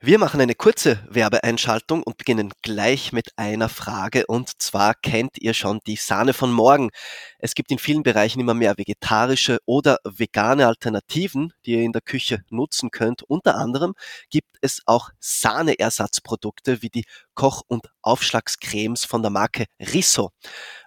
Wir machen eine kurze Werbeeinschaltung und beginnen gleich mit einer Frage. Und zwar kennt ihr schon die Sahne von morgen. Es gibt in vielen Bereichen immer mehr vegetarische oder vegane Alternativen, die ihr in der Küche nutzen könnt. Unter anderem gibt es auch Sahneersatzprodukte wie die Koch- und Aufschlagscremes von der Marke Risso.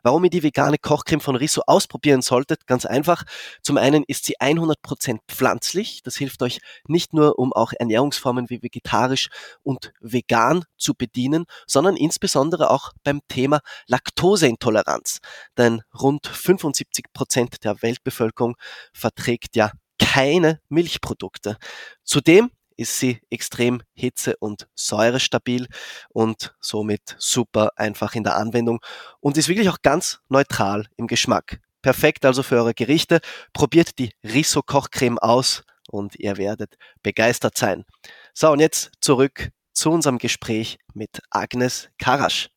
Warum ihr die vegane Kochcreme von Risso ausprobieren solltet? Ganz einfach. Zum einen ist sie 100% pflanzlich. Das hilft euch nicht nur, um auch Ernährungsformen wie vegetarisch und vegan zu bedienen, sondern insbesondere auch beim Thema Laktoseintoleranz. Denn rund 75% der Weltbevölkerung verträgt ja keine Milchprodukte. Zudem ist sie extrem hitze- und säurestabil und somit super einfach in der Anwendung und ist wirklich auch ganz neutral im Geschmack. Perfekt also für eure Gerichte. Probiert die Risso Kochcreme aus und ihr werdet begeistert sein. So, und jetzt zurück zu unserem Gespräch mit Agnes Karasch.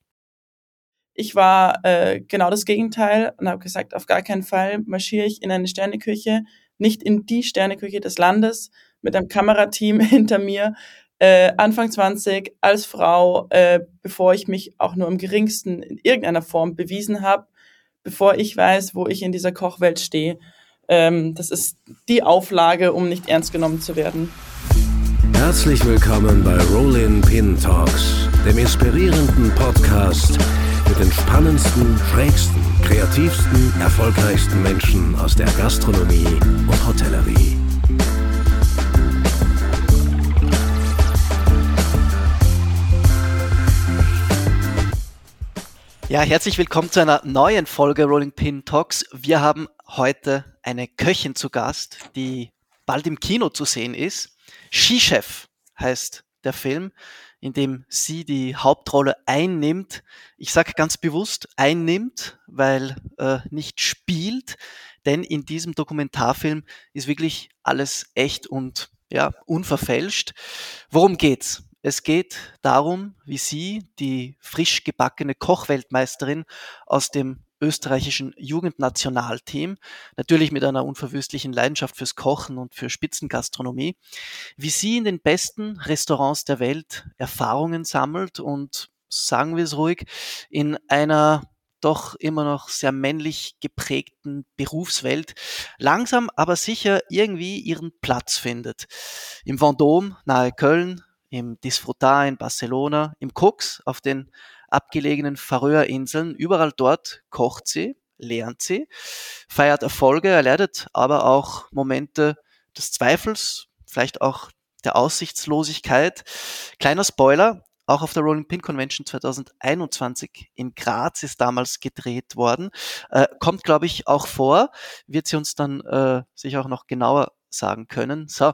Ich war äh, genau das Gegenteil und habe gesagt, auf gar keinen Fall marschiere ich in eine Sterneküche, nicht in die Sterneküche des Landes, mit einem Kamerateam hinter mir, äh, Anfang 20, als Frau, äh, bevor ich mich auch nur im geringsten in irgendeiner Form bewiesen habe, bevor ich weiß, wo ich in dieser Kochwelt stehe. Ähm, das ist die Auflage, um nicht ernst genommen zu werden. Herzlich willkommen bei Rollin Pin Talks, dem inspirierenden Podcast mit den spannendsten, schrägsten, kreativsten, erfolgreichsten Menschen aus der Gastronomie und Hotellerie. Ja, herzlich willkommen zu einer neuen Folge Rolling Pin Talks. Wir haben heute eine Köchin zu Gast, die bald im Kino zu sehen ist. Skichef heißt der Film, in dem sie die Hauptrolle einnimmt. Ich sage ganz bewusst einnimmt, weil äh, nicht spielt, denn in diesem Dokumentarfilm ist wirklich alles echt und ja, unverfälscht. Worum geht's? Es geht darum, wie sie, die frisch gebackene Kochweltmeisterin aus dem österreichischen Jugendnationalteam, natürlich mit einer unverwüstlichen Leidenschaft fürs Kochen und für Spitzengastronomie, wie sie in den besten Restaurants der Welt Erfahrungen sammelt und, sagen wir es ruhig, in einer doch immer noch sehr männlich geprägten Berufswelt langsam aber sicher irgendwie ihren Platz findet. Im Vendôme nahe Köln im Disfrutar in Barcelona, im Cooks auf den abgelegenen Färöerinseln. Überall dort kocht sie, lernt sie, feiert Erfolge, erleidet aber auch Momente des Zweifels, vielleicht auch der Aussichtslosigkeit. Kleiner Spoiler, auch auf der Rolling Pin Convention 2021 in Graz ist damals gedreht worden. Äh, kommt, glaube ich, auch vor. Wird sie uns dann äh, sich auch noch genauer sagen können. So.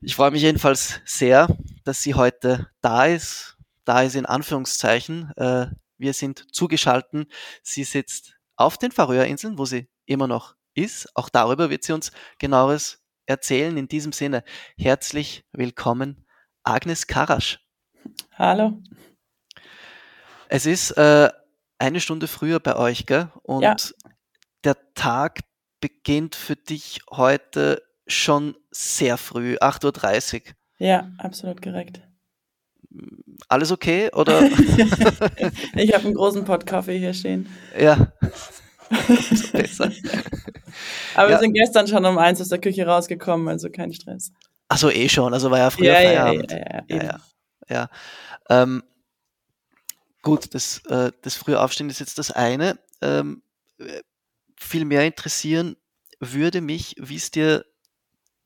Ich freue mich jedenfalls sehr, dass sie heute da ist. Da ist in Anführungszeichen. Äh, wir sind zugeschalten. Sie sitzt auf den Färöerinseln, wo sie immer noch ist. Auch darüber wird sie uns genaueres erzählen. In diesem Sinne, herzlich willkommen, Agnes Karasch. Hallo. Es ist äh, eine Stunde früher bei euch, gell? Und ja. der Tag beginnt für dich heute schon sehr früh, 8.30 Uhr. Ja, absolut korrekt. Alles okay? Oder? ich habe einen großen Pott Kaffee hier stehen. Ja. Aber ja. wir sind gestern schon um eins aus der Küche rausgekommen, also kein Stress. Achso, eh schon, also war ja früher ja, Feierabend. Ja, ja, ja. ja, ja. Ähm, gut, das, äh, das frühe Aufstehen ist jetzt das eine. Ähm, äh, viel mehr interessieren würde mich, wie es dir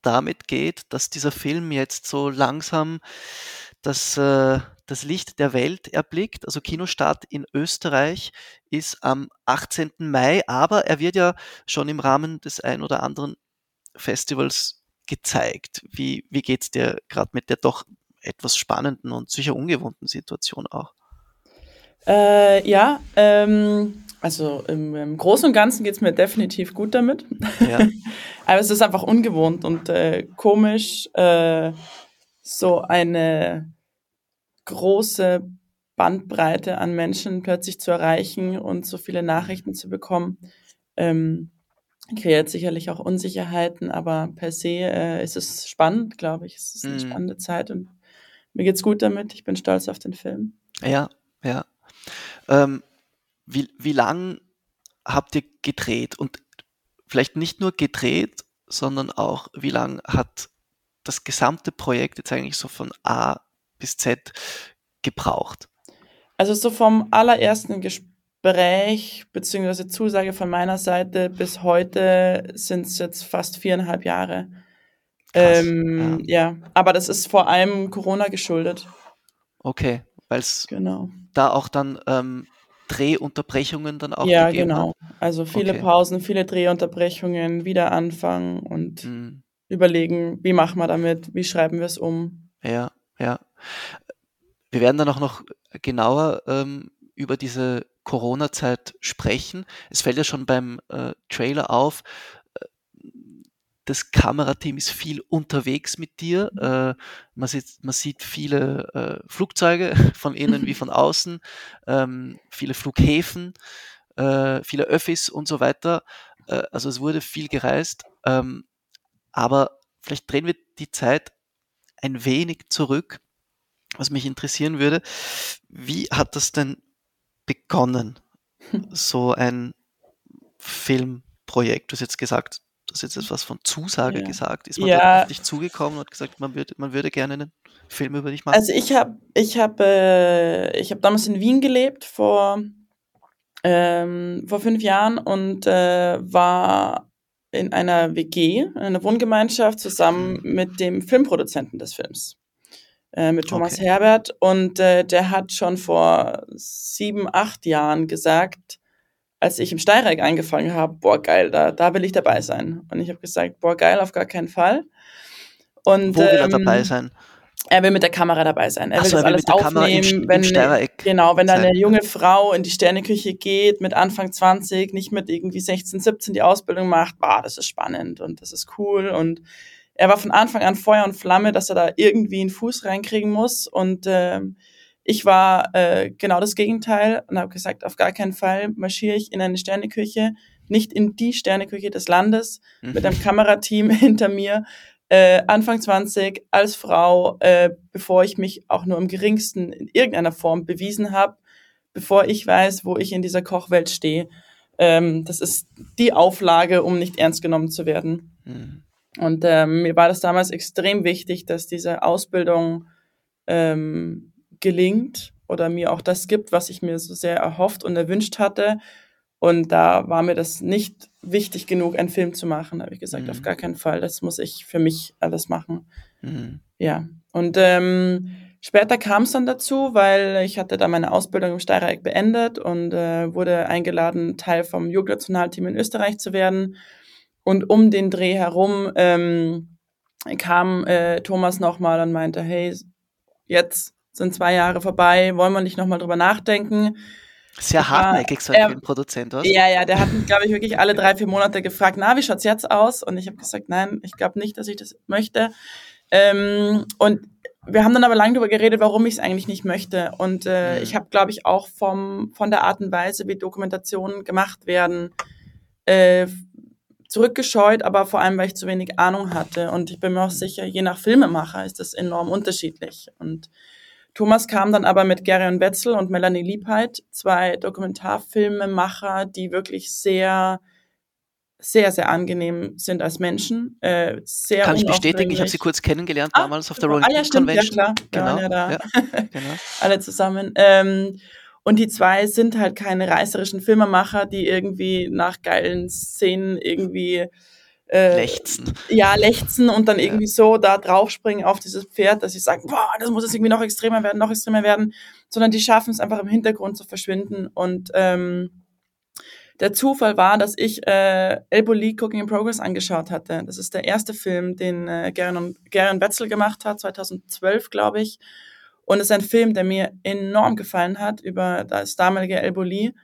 damit geht, dass dieser Film jetzt so langsam das, äh, das Licht der Welt erblickt. Also Kinostart in Österreich ist am 18. Mai, aber er wird ja schon im Rahmen des ein oder anderen Festivals gezeigt. Wie, wie geht es dir gerade mit der doch etwas spannenden und sicher ungewohnten Situation auch? Äh, ja, ähm, also im, im, Großen und Ganzen geht es mir definitiv gut damit. Ja. Aber es ist einfach ungewohnt und äh, komisch, äh, so eine große Bandbreite an Menschen plötzlich zu erreichen und so viele Nachrichten zu bekommen. Ähm, kreiert sicherlich auch Unsicherheiten, aber per se äh, ist es spannend, glaube ich. Es ist eine mhm. spannende Zeit und mir geht's gut damit. Ich bin stolz auf den Film. Ja, ja. Ähm, wie, wie lang habt ihr gedreht? Und vielleicht nicht nur gedreht, sondern auch, wie lang hat das gesamte Projekt jetzt eigentlich so von A bis Z gebraucht? Also so vom allerersten Gespräch beziehungsweise Zusage von meiner Seite bis heute sind es jetzt fast viereinhalb Jahre. Krass, Ähm, ja. aber das ist vor allem Corona geschuldet. Okay, weil es Genau. da auch dann ähm, Drehunterbrechungen dann auch Ja, gegeben genau. Also viele Okay. Pausen, viele Drehunterbrechungen, wieder anfangen und hat? Überlegen, wie machen wir damit, wie schreiben wir es um. ja, ja. Wir werden dann auch noch genauer ähm, über diese Corona-Zeit sprechen. Es fällt ja schon beim äh, Trailer auf, äh, das Kamerateam ist viel unterwegs mit dir. Äh, man, sieht, man sieht viele äh, Flugzeuge von innen wie von außen, ähm, viele Flughäfen, äh, viele Öffis und so weiter. Äh, also es wurde viel gereist. Ähm, aber vielleicht drehen wir die Zeit ein wenig zurück. Was mich interessieren würde, wie hat das denn begonnen, so ein Filmprojekt? Du hast jetzt gesagt, du hast jetzt etwas von Zusage Ja. gesagt. Ist man Ja. da auf dich zugekommen und hat gesagt, man würde, man würde gerne einen Film über dich machen? Also ich habe ich hab, äh, ich hab damals in Wien gelebt vor, ähm, vor fünf Jahren und äh, war in einer WG, in einer Wohngemeinschaft zusammen mit dem Filmproduzenten des Films, äh, mit Thomas Okay. Herbert. Und äh, der hat schon vor sieben, acht Jahren gesagt, als ich im Steyrek angefangen habe, boah geil, da, da will ich dabei sein. Und ich habe gesagt, boah geil, auf gar keinen Fall. Und, Wo will er ähm, dabei sein? Er will mit der Kamera dabei sein. Er will so, das will alles mit der Kamera im, aufnehmen, im wenn Steirereck genau, wenn da sein. eine junge Frau in die Sterneküche geht mit Anfang 20, nicht mit irgendwie 16, 17 die Ausbildung macht, bah, das ist spannend und das ist cool und er war von Anfang an Feuer und Flamme, dass er da irgendwie einen Fuß reinkriegen muss und ähm, ich war äh, genau das Gegenteil und habe gesagt, auf gar keinen Fall marschiere ich in eine Sterneküche, nicht in die Sterneküche des Landes, mit einem Kamerateam hinter mir, äh, Anfang 20 als Frau, äh, bevor ich mich auch nur im geringsten in irgendeiner Form bewiesen habe, bevor ich weiß, wo ich in dieser Kochwelt stehe. Ähm, das ist die Auflage, um nicht ernst genommen zu werden. Mhm. Und ähm, mir war das damals extrem wichtig, dass diese Ausbildung ähm, gelingt oder mir auch das gibt, was ich mir so sehr erhofft und erwünscht hatte. Und da war mir das nicht wichtig genug, einen Film zu machen. Da habe ich gesagt, Mhm. auf gar keinen Fall, das muss ich für mich alles machen. Mhm. Ja. Und ähm, später kam es dann dazu, weil ich hatte da meine Ausbildung im Steyrek beendet und äh, wurde eingeladen, Teil vom Jugendnationalteam in Österreich zu werden. Und um den Dreh herum ähm, kam äh, Thomas nochmal und meinte, hey, jetzt sind zwei Jahre vorbei, wollen wir nicht nochmal drüber nachdenken? Sehr hartnäckig, so ein er- Filmproduzent, was? Ja, ja, der hat mich, glaube ich, wirklich alle drei, vier Monate gefragt, na, wie schaut's jetzt aus? Und ich habe gesagt, nein, ich glaube nicht, dass ich das möchte. Ähm, und wir haben dann aber lange darüber geredet, warum ich es eigentlich nicht möchte. Und äh, Mhm. ich habe, glaube ich, auch vom, von der Art und Weise, wie Dokumentationen gemacht werden, äh, zurückgescheut, aber vor allem, weil ich zu wenig Ahnung hatte. Und ich bin mir auch sicher, je nach Filmemacher ist das enorm unterschiedlich. Und Thomas kam dann aber mit Gerion Wetzel und Melanie Liebheit, zwei Dokumentarfilmemacher, die wirklich sehr, sehr, sehr angenehm sind als Menschen. Äh, sehr Kann ich bestätigen, ich habe sie kurz kennengelernt Ah, damals auf der. Rolling Ah, ja, stimmt, ja, Convention. klar. Wir Genau, ja da. ja, genau. alle zusammen. Ähm, und die zwei sind halt keine reißerischen Filmemacher, die irgendwie nach geilen Szenen irgendwie äh, Lechzen. ja, lechzen und dann irgendwie so da draufspringen auf dieses Pferd, dass sie sagen, boah, das muss jetzt irgendwie noch extremer werden, noch extremer werden, sondern die schaffen es einfach im Hintergrund zu verschwinden. Und ähm, der Zufall war, dass ich äh, Elboli Cooking in Progress angeschaut hatte. Das ist der erste Film, den äh, Garen, und, Garen Wetzel gemacht hat, 2012, glaube ich. Und es ist ein Film, der mir enorm gefallen hat über das damalige Elboli.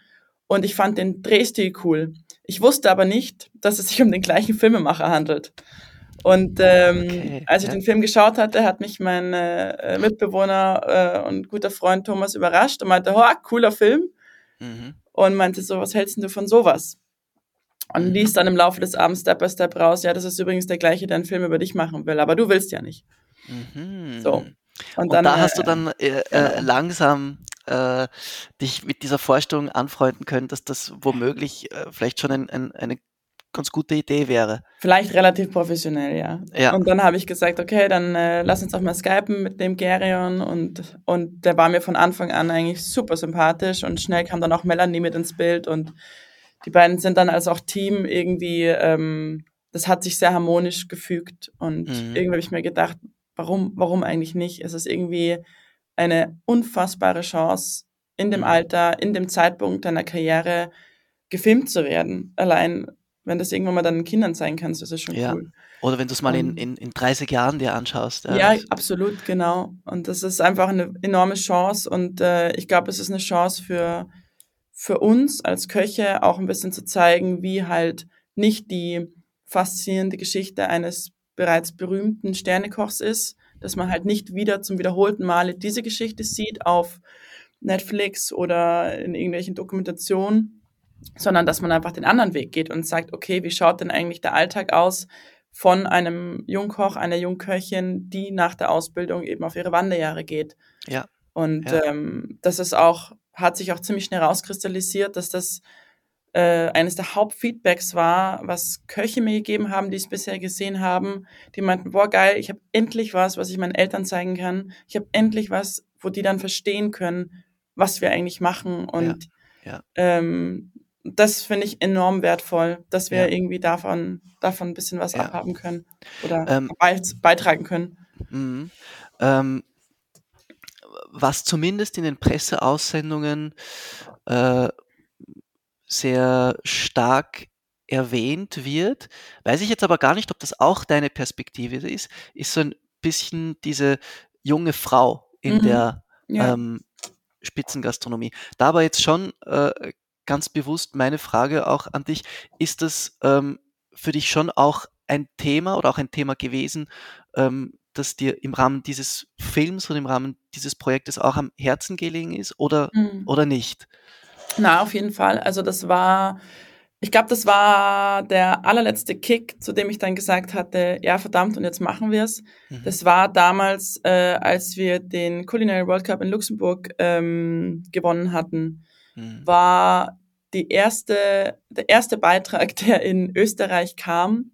Und ich fand den Drehstil cool. Ich wusste aber nicht, dass es sich um den gleichen Filmemacher handelt. Und ähm, Okay, als ich ja. den Film geschaut hatte, hat mich mein äh, Mitbewohner äh, und guter Freund Thomas überrascht und meinte, oh, cooler Film. Mhm. Und meinte so, was hältst du von sowas? Und Mhm. ließ dann im Laufe des Abends Step by Step raus, ja, das ist übrigens der gleiche, der einen Film über dich machen will, aber du willst ja nicht. Mhm. So. Und, dann, da hast du dann äh, äh, langsam äh, dich mit dieser Vorstellung anfreunden können, dass das womöglich äh, vielleicht schon ein, ein, eine ganz gute Idee wäre. Vielleicht relativ professionell, ja. ja. Und dann habe ich gesagt, okay, dann äh, lass uns auch mal skypen mit dem Gerion und, und der war mir von Anfang an eigentlich super sympathisch und schnell kam dann auch Melanie mit ins Bild und die beiden sind dann als auch Team irgendwie, ähm, das hat sich sehr harmonisch gefügt und mhm. irgendwie habe ich mir gedacht, warum, warum eigentlich nicht? Es ist irgendwie eine unfassbare Chance in dem mhm. Alter, in dem Zeitpunkt deiner Karriere gefilmt zu werden. Allein wenn das irgendwann mal deinen Kindern zeigen kannst, das ist schon ja. cool. Oder wenn du es mal in, in, in 30 Jahren dir anschaust. Ja, ja absolut, genau. Und das ist einfach eine enorme Chance und äh, ich glaube, es ist eine Chance für, für uns als Köche auch ein bisschen zu zeigen, wie halt nicht die faszinierende Geschichte eines bereits berühmten Sternekochs ist, dass man halt nicht wieder zum wiederholten Male diese Geschichte sieht auf Netflix oder in irgendwelchen Dokumentationen, sondern dass man einfach den anderen Weg geht und sagt, okay, wie schaut denn eigentlich der Alltag aus von einem Jungkoch, einer Jungköchin, die nach der Ausbildung eben auf ihre Wanderjahre geht. Ja. Und ja. Ähm, das ist auch, hat sich auch ziemlich schnell rauskristallisiert, dass das äh, eines der Hauptfeedbacks war, was Köche mir gegeben haben, die es bisher gesehen haben. Die meinten, boah, geil, ich habe endlich was, was ich meinen Eltern zeigen kann. Ich habe endlich was, wo die dann verstehen können, was wir eigentlich machen. Und ja, ja. Ähm, das finde ich enorm wertvoll, dass wir ja. irgendwie davon, davon ein bisschen was abhaben können oder ähm, beitragen können. Mhm. Ähm, was zumindest in den Presseaussendungen äh, sehr stark erwähnt wird, weiß ich jetzt aber gar nicht, ob das auch deine Perspektive ist, ist so ein bisschen diese junge Frau in mhm. der ja. ähm, Spitzengastronomie. Da aber jetzt schon äh, ganz bewusst meine Frage auch an dich. Ist das ähm, für dich schon auch ein Thema oder auch ein Thema gewesen, ähm, das dir im Rahmen dieses Films und im Rahmen dieses Projektes auch am Herzen gelegen ist oder, mhm. oder nicht? Na, auf jeden Fall. Also das war, ich glaube, das war der allerletzte Kick, zu dem ich dann gesagt hatte, ja verdammt, und jetzt machen wir es. Mhm. Das war damals, äh, als wir den Culinary World Cup in Luxemburg ähm, gewonnen hatten mhm. war die erste, der erste Beitrag, der in Österreich kam,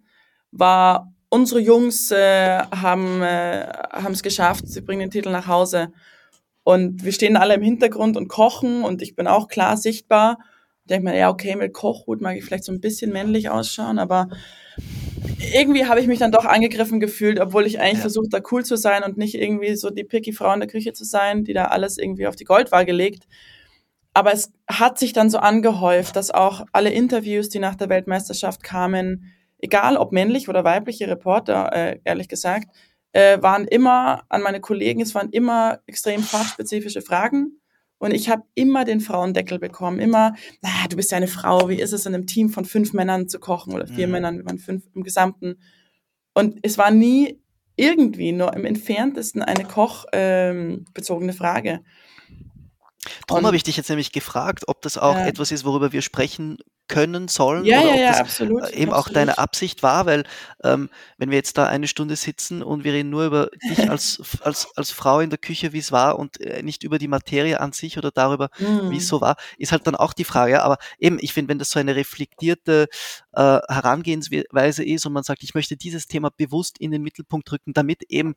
war unsere Jungs äh, haben äh, haben es geschafft, sie bringen den Titel nach Hause und wir stehen alle im Hintergrund und kochen und ich bin auch klar sichtbar. Ich denke mir, ja okay, mit Kochhut mag ich vielleicht so ein bisschen männlich ausschauen, aber irgendwie habe ich mich dann doch angegriffen gefühlt, obwohl ich eigentlich ja. versucht, da cool zu sein und nicht irgendwie so die picky Frau in der Küche zu sein, die da alles irgendwie auf die Goldwaage legt aber es hat sich dann so angehäuft, dass auch alle Interviews, die nach der Weltmeisterschaft kamen, egal ob männlich oder weibliche Reporter, äh, ehrlich gesagt, äh, waren immer an meine Kollegen, es waren immer extrem fachspezifische Fragen. Und ich habe immer den Frauendeckel bekommen. Immer, na, du bist ja eine Frau, wie ist es in einem Team von fünf Männern zu kochen oder vier mhm. Männern, wir waren fünf im Gesamten. Und es war nie irgendwie nur im entferntesten eine kochbezogene ähm, Frage. Darum habe ich dich jetzt nämlich gefragt, ob das auch ja. etwas ist, worüber wir sprechen können sollen ja, oder ja, ob ja, das absolut, äh, eben absolut. auch deine Absicht war, weil ähm, wenn wir jetzt da eine Stunde sitzen und wir reden nur über dich als, als, als Frau in der Küche, wie es war und äh, nicht über die Materie an sich oder darüber, mhm. wie es so war, ist halt dann auch die Frage. Aber eben, ich finde, wenn das so eine reflektierte äh, Herangehensweise ist und man sagt, ich möchte dieses Thema bewusst in den Mittelpunkt rücken, damit eben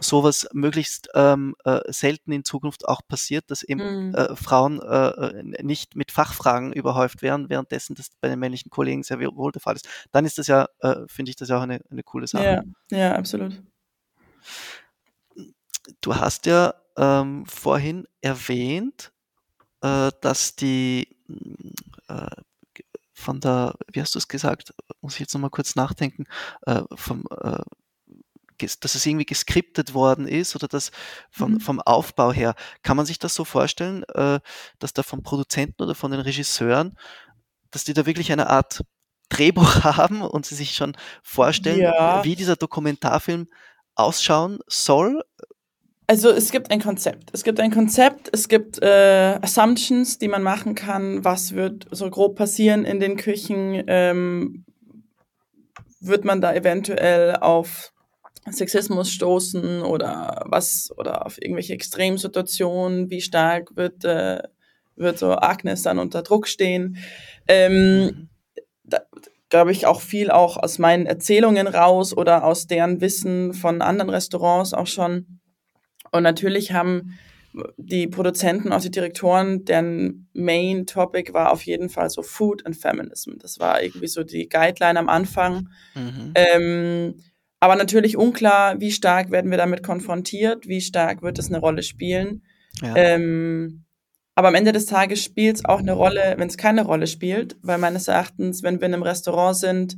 sowas möglichst ähm, äh, selten in Zukunft auch passiert, dass eben mhm. äh, Frauen äh, äh nicht mit Fachfragen überhäuft werden, währenddessen das bei den männlichen Kollegen sehr wohl der Fall ist. Dann ist das ja, äh, finde ich das ja auch eine, eine coole Sache. Ja, ja, absolut. Du hast ja ähm, vorhin erwähnt, äh, dass die von der, wie hast du es gesagt, muss ich jetzt nochmal kurz nachdenken, vom dass es irgendwie geskriptet worden ist oder das vom, mhm. vom Aufbau her. Kann man sich das so vorstellen, äh, dass da vom Produzenten oder von den Regisseuren, dass die da wirklich eine Art Drehbuch haben und sie sich schon vorstellen, ja. wie dieser Dokumentarfilm ausschauen soll? Also es gibt ein Konzept. Es gibt ein Konzept, es gibt äh, Assumptions, die man machen kann, was wird so grob passieren in den Küchen. Ähm, wird man da eventuell auf Sexismus stoßen oder was oder auf irgendwelche Extremsituationen, wie stark wird, äh, wird so Agnes dann unter Druck stehen. Ähm, da glaube ich auch viel auch aus meinen Erzählungen raus oder aus deren Wissen von anderen Restaurants auch schon. Und natürlich haben die Produzenten, auch die Direktoren, deren Main Topic war auf jeden Fall so Food and Feminism. Das war irgendwie so die Guideline am Anfang. Mhm. Ähm, aber natürlich unklar, wie stark werden wir damit konfrontiert, wie stark wird es eine Rolle spielen. Ja. Ähm, aber am Ende des Tages spielt es auch eine Rolle, wenn es keine Rolle spielt, weil meines Erachtens, wenn wir in einem Restaurant sind,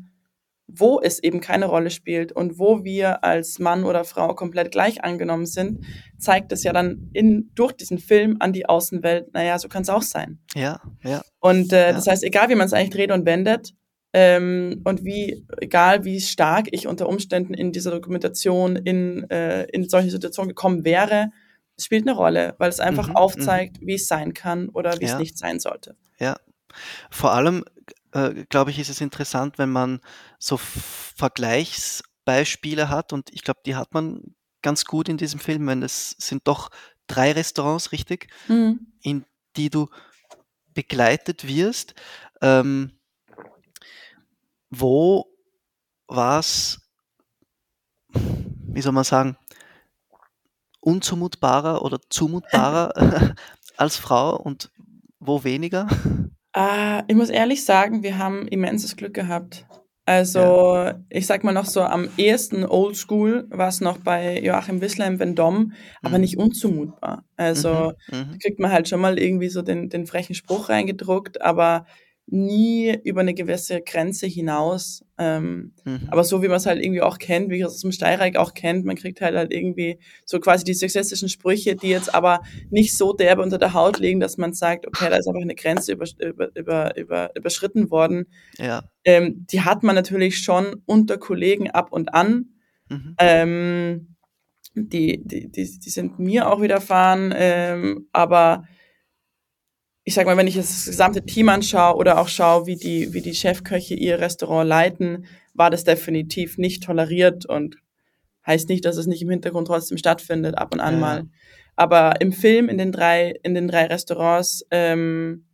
wo es eben keine Rolle spielt und wo wir als Mann oder Frau komplett gleich angenommen sind, zeigt es ja dann in, durch diesen Film an die Außenwelt, naja, so kann es auch sein. ja, ja, Und äh, Ja. das heißt, egal wie man es eigentlich dreht und wendet, ähm, und wie, egal wie stark ich unter Umständen in dieser Dokumentation in, äh, in solche Situationen gekommen wäre, spielt eine Rolle, weil es einfach Mhm, aufzeigt, wie es sein kann oder wie Ja. es nicht sein sollte. ja. Vor allem, äh, glaube ich, ist es interessant, wenn man so Vergleichsbeispiele hat und ich glaube, die hat man ganz gut in diesem Film, wenn es sind doch drei Restaurants, richtig, Mhm. in die du begleitet wirst. Ähm, wo war es, wie soll man sagen, unzumutbarer oder zumutbarer als Frau und wo weniger? Ah, ich muss ehrlich sagen, wir haben immenses Glück gehabt. Also, ich sag mal noch so, am ehesten Oldschool war es noch bei Joachim Wissler im Vendôme, aber Mhm. nicht unzumutbar. Also, Mhm, mhm. da kriegt man halt schon mal irgendwie so den, den frechen Spruch reingedruckt, aber nie über eine gewisse Grenze hinaus. Ähm, Mhm. aber so wie man es halt irgendwie auch kennt, wie man es aus dem Steyrreich auch kennt, man kriegt halt halt irgendwie so quasi die sexistischen Sprüche, die jetzt aber nicht so derbe unter der Haut liegen, dass man sagt, okay, da ist einfach eine Grenze über, über, über, über, überschritten worden. Ja. Ähm, die hat man natürlich schon unter Kollegen ab und an. Mhm. Ähm, die, die, die, die sind mir auch widerfahren, ähm, aber ich sag mal, wenn ich das gesamte Team anschaue oder auch schaue, wie die, wie die Chefköche ihr Restaurant leiten, war das definitiv nicht toleriert und heißt nicht, dass es nicht im Hintergrund trotzdem stattfindet, ab und an Ja, mal. Aber im Film, in den drei, in den drei Restaurants, ähm,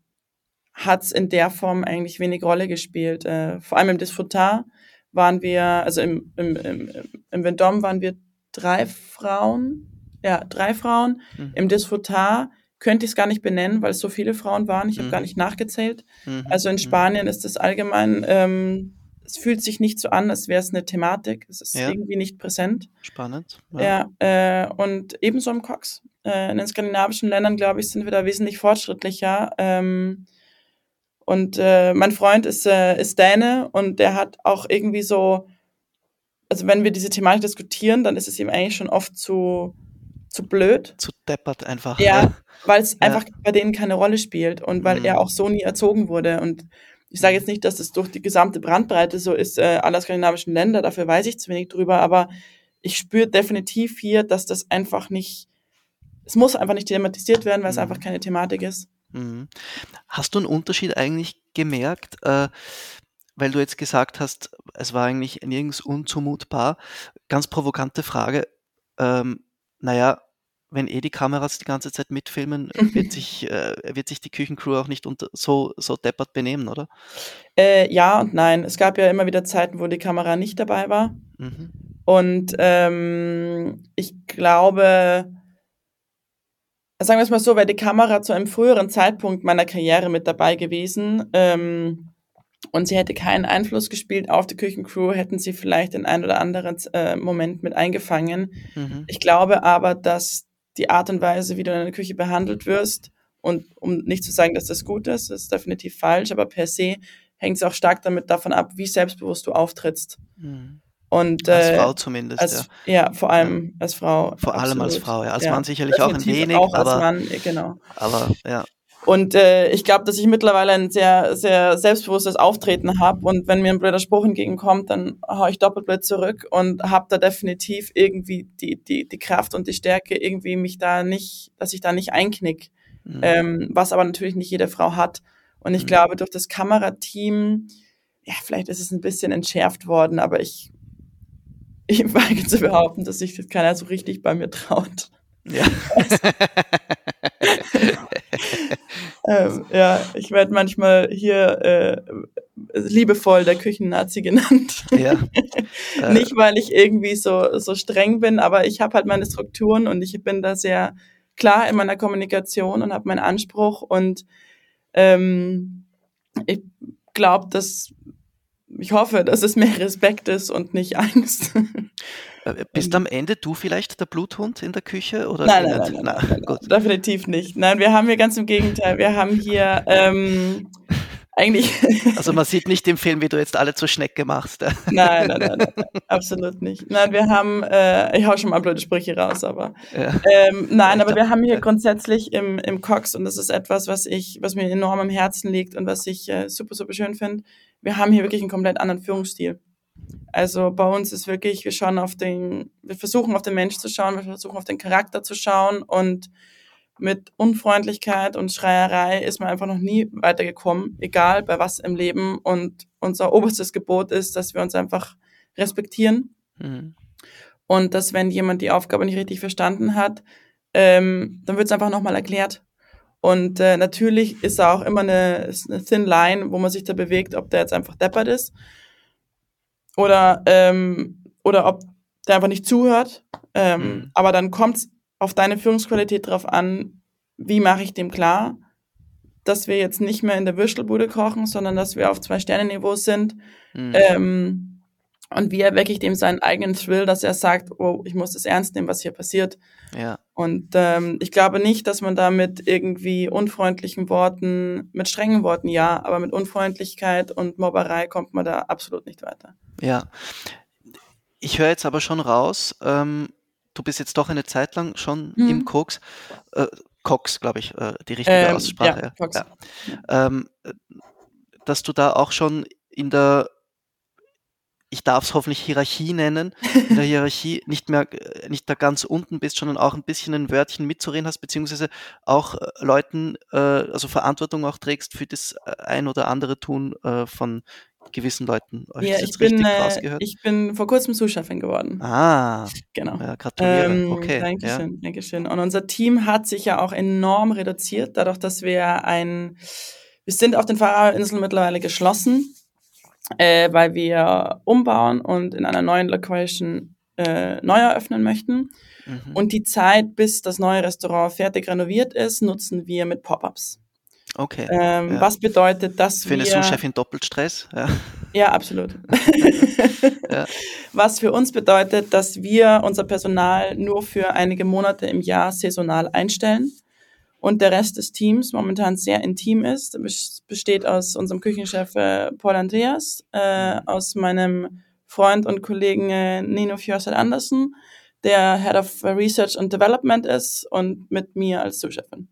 hat es in der Form eigentlich wenig Rolle gespielt. Äh, vor allem im Disfrutar waren wir, also im, im, im, im Vendôme waren wir drei Frauen, ja, drei Frauen. Mhm. Im Disfrutar könnte ich es gar nicht benennen, weil es so viele Frauen waren. Ich habe Mhm. gar nicht nachgezählt. Mhm. Also in Mhm. Spanien ist es allgemein, ähm, es fühlt sich nicht so an, als wäre es eine Thematik. Es ist Ja. irgendwie nicht präsent. Spannend. Ja, äh, und ebenso im Cox. Äh, in den skandinavischen Ländern, glaube ich, sind wir da wesentlich fortschrittlicher. Ähm, und äh, mein Freund ist, äh, ist Däne und der hat auch irgendwie so, also wenn wir diese Thematik diskutieren, dann ist es ihm eigentlich schon oft zu, zu blöd. Zu deppert einfach. Ja, weil es Ja. einfach bei denen keine Rolle spielt und weil Mhm. er auch so nie erzogen wurde. Und ich sage jetzt nicht, dass es durch die gesamte Brandbreite so ist, äh, aller skandinavischen Länder, dafür weiß ich zu wenig drüber, aber ich spüre definitiv hier, dass das einfach nicht, es muss einfach nicht thematisiert werden, weil es Mhm. einfach keine Thematik ist. Mhm. Hast du einen Unterschied eigentlich gemerkt, äh, weil du jetzt gesagt hast, es war eigentlich nirgends unzumutbar? Ganz provokante Frage. Ähm, naja, wenn eh die Kameras die ganze Zeit mitfilmen, wird sich, äh, wird sich die Küchencrew auch nicht unter, so, so deppert benehmen, oder? Äh, ja und nein. Es gab ja immer wieder Zeiten, wo die Kamera nicht dabei war. Mhm. Und ähm, ich glaube, sagen wir es mal so, wäre die Kamera zu einem früheren Zeitpunkt meiner Karriere mit dabei gewesen ähm, und sie hätte keinen Einfluss gespielt auf die Küchencrew, hätten sie vielleicht den ein oder anderen äh, Moment mit eingefangen. Mhm. Ich glaube aber, dass die Art und Weise, wie du in einer Küche behandelt wirst, und um nicht zu sagen, dass das gut ist, das ist definitiv falsch, aber per se hängt es auch stark damit davon ab, wie selbstbewusst du auftrittst. Mhm. Und Als äh, Frau zumindest, als, ja. ja. vor allem als Frau. Vor allem als absolut. Frau, ja. Als Ja, Mann sicherlich auch ein Definitiv wenig, auch als aber, Mann, äh, genau. aber ja. Und äh, ich glaube, dass ich mittlerweile ein sehr, sehr selbstbewusstes Auftreten habe und wenn mir ein blöder Spruch entgegenkommt, dann hau ich doppelt blöd zurück und habe da definitiv irgendwie die, die, die Kraft und die Stärke, irgendwie mich da nicht, dass ich da nicht einknick, Mhm. ähm, was aber natürlich nicht jede Frau hat. Und ich Mhm. glaube, durch das Kamerateam, ja, vielleicht ist es ein bisschen entschärft worden, aber ich, ich wage zu behaupten, dass sich das keiner so richtig bei mir traut. Ja. ähm, ja, ich werde manchmal hier äh, liebevoll der Küchennazi genannt. ja. Äh, Nicht, weil ich irgendwie so, so streng bin, aber ich habe halt meine Strukturen und ich bin da sehr klar in meiner Kommunikation und habe meinen Anspruch und ähm, ich glaube, dass ich hoffe, dass es mehr Respekt ist und nicht Angst. äh, bist am Ende du vielleicht der Bluthund in der Küche? Oder Nein, nein, nein, nein, nein, gut. Definitiv nicht. Nein, wir haben hier ganz im Gegenteil. Wir haben hier ähm, eigentlich. Also man sieht nicht im Film, wie du jetzt alle zur Schnecke machst. nein, nein, nein, nein, absolut nicht. Nein, wir haben, äh, ich hau schon mal blöde Sprüche raus, aber Ja. ähm, nein, aber wir haben hier grundsätzlich im, im Cox und das ist etwas, was ich, was mir enorm am Herzen liegt und was ich äh, super, super schön finde. Wir haben hier wirklich einen komplett anderen Führungsstil. Also bei uns ist wirklich, wir schauen auf den, wir versuchen auf den Mensch zu schauen, wir versuchen auf den Charakter zu schauen und mit Unfreundlichkeit und Schreierei ist man einfach noch nie weitergekommen, egal bei was im Leben. Und unser oberstes Gebot ist, dass wir uns einfach respektieren Mhm. und dass wenn jemand die Aufgabe nicht richtig verstanden hat, ähm, dann wird es einfach nochmal erklärt. Und äh, natürlich ist da auch immer eine, eine Thin Line, wo man sich da bewegt, ob der jetzt einfach deppert ist oder, ähm, oder ob der einfach nicht zuhört. Ähm, Mhm. Aber dann kommt es auf deine Führungsqualität drauf an, wie mache ich dem klar, dass wir jetzt nicht mehr in der Würstelbude kochen, sondern dass wir auf zwei Sterne-Niveau sind. Mhm. Ähm, und wie erwecke ich dem seinen eigenen Thrill, dass er sagt, oh, ich muss das ernst nehmen, was hier passiert. ja. Und ähm, ich glaube nicht, dass man da mit irgendwie unfreundlichen Worten, mit strengen Worten ja, aber mit Unfreundlichkeit und Mobberei kommt man da absolut nicht weiter. Ja. Ich höre jetzt aber schon raus, ähm, du bist jetzt doch eine Zeit lang schon Mhm. im Koks. Äh, Cox, glaube ich, äh, die richtige Ähm, Aussprache. ja, Cox. Ähm, äh, dass du da auch schon in der, ich darf es hoffentlich Hierarchie nennen, in der Hierarchie nicht mehr, äh, nicht da ganz unten bist, sondern auch ein bisschen ein Wörtchen mitzureden hast, beziehungsweise auch äh, Leuten, äh, also Verantwortung auch trägst für das äh, ein oder andere Tun äh, von gewissen Leuten. Habe Ja, ich bin, äh, ich bin vor kurzem Sous-Chefin geworden. Ah, Genau. ja, gratuliere. Ähm, okay. Ja. Dankeschön, Dankeschön. Und unser Team hat sich ja auch enorm reduziert, dadurch, dass wir ein, wir sind auf den Fahrerinseln mittlerweile geschlossen, äh, weil wir umbauen und in einer neuen Location äh, neu eröffnen möchten. Mhm. Und die Zeit, bis das neue Restaurant fertig renoviert ist, nutzen wir mit Pop-ups. okay. Ähm, Ja. Was bedeutet, dass Für eine wir Sous-Chefin doppelt Stress. Ja. ja, absolut. Ja. Was für uns bedeutet, dass wir unser Personal nur für einige Monate im Jahr saisonal einstellen und der Rest des Teams momentan sehr intim ist. Es besteht aus unserem Küchenchef äh, Paul Andreas, äh, aus meinem Freund und Kollegen äh, Nino Fjörset Andersen, der Head of Research and Development ist und mit mir als Sous-Chefin.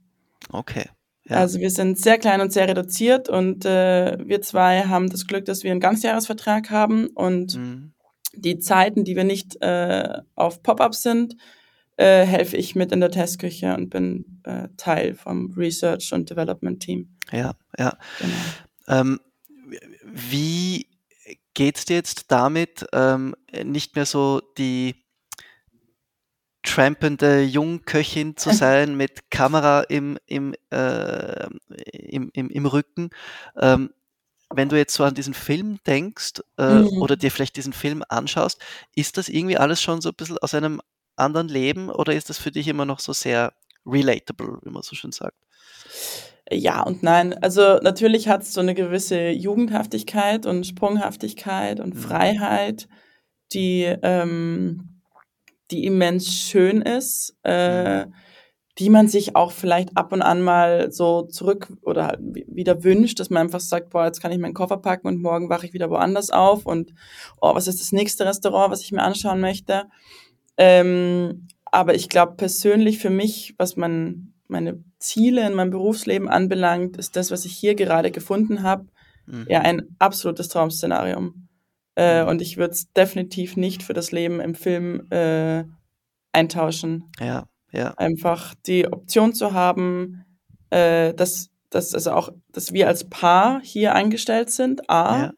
Okay. Ja. Also wir sind sehr klein und sehr reduziert und äh, wir zwei haben das Glück, dass wir einen Ganzjahresvertrag haben und Mhm. die Zeiten, die wir nicht äh, auf Pop-up sind, äh, helfe ich mit in der Testküche und bin äh, Teil vom Research und Development Team. ja, ja. Genau. Ähm, wie geht's dir jetzt damit, ähm, nicht mehr so die trampende Jungköchin zu sein mit Kamera im, im, äh, im, im, im Rücken? Ähm, wenn du jetzt so an diesen Film denkst äh, Mhm. oder dir vielleicht diesen Film anschaust, ist das irgendwie alles schon so ein bisschen aus einem anderen Leben oder ist das für dich immer noch so sehr relatable, wie man so schön sagt? Ja und nein. Also natürlich hat es so eine gewisse Jugendhaftigkeit und Sprunghaftigkeit und Mhm. Freiheit, die, ähm, die immens schön ist, äh, die man sich auch vielleicht ab und an mal so zurück oder halt wi- wieder wünscht, dass man einfach sagt, boah, jetzt kann ich meinen Koffer packen und morgen wache ich wieder woanders auf und oh, was ist das nächste Restaurant, was ich mir anschauen möchte. Ähm, aber ich glaube persönlich für mich, was man, meine Ziele in meinem Berufsleben anbelangt, ist das, was ich hier gerade gefunden habe, Mhm. ja ein absolutes Traumszenarium. Äh, Mhm. und ich würde es definitiv nicht für das Leben im Film äh, eintauschen. Ja, ja. Einfach die Option zu haben, äh, dass, dass, also auch, dass wir als Paar hier eingestellt sind, A, Ja.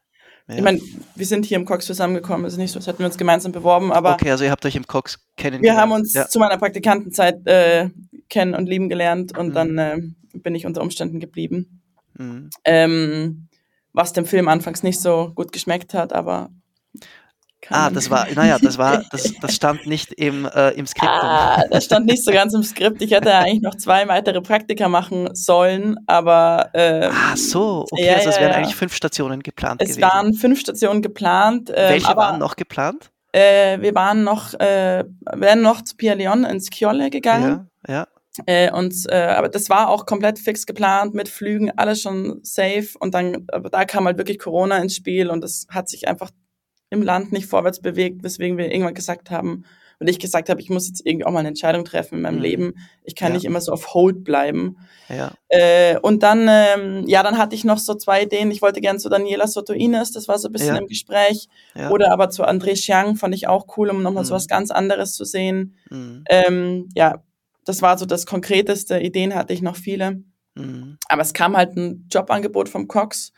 Ja. Ich meine, wir sind hier im Cox zusammengekommen. Es ist nicht so, als hätten wir uns gemeinsam beworben, aber okay, also ihr habt euch im Cox wir kennengelernt. haben uns Ja. zu meiner Praktikantenzeit äh, kennen und lieben gelernt und Mhm. dann äh, bin ich unter Umständen geblieben. Mhm. Ähm, was dem Film anfangs nicht so gut geschmeckt hat, aber. Kann Ah, das war, naja, das war, das, das stand nicht im, äh, im Skript. Ah, das stand nicht so ganz im Skript. Ich hätte eigentlich noch zwei weitere Praktika machen sollen, aber ähm, Ah, so, okay, Ja, also es ja, wären ja. eigentlich fünf Stationen geplant es gewesen. waren fünf Stationen geplant. Ähm, Welche aber, waren noch geplant? Äh, wir waren noch, äh, wären noch zu Pia Leon ins Kjolle gegangen. Ja, ja. Äh, und, äh, aber das war auch komplett fix geplant mit Flügen, alles schon safe. Und dann, aber da kam halt wirklich Corona ins Spiel und das hat sich einfach im Land nicht vorwärts bewegt, weswegen wir irgendwann gesagt haben, und ich gesagt habe, ich muss jetzt irgendwie auch mal eine Entscheidung treffen in meinem Mhm. Leben. Ich kann Ja. nicht immer so auf Hold bleiben. ja. Äh, und dann, ähm, ja, dann hatte ich noch so zwei Ideen. Ich wollte gern zu Daniela Soto-Ines, das war so ein bisschen Ja. im Gespräch. Oder aber zu André Chiang fand ich auch cool, um nochmal so Mhm. was ganz anderes zu sehen. Mhm. Ähm, ja, das war so das Konkreteste. Ideen hatte ich noch viele. Mhm. Aber es kam halt ein Jobangebot vom Cox,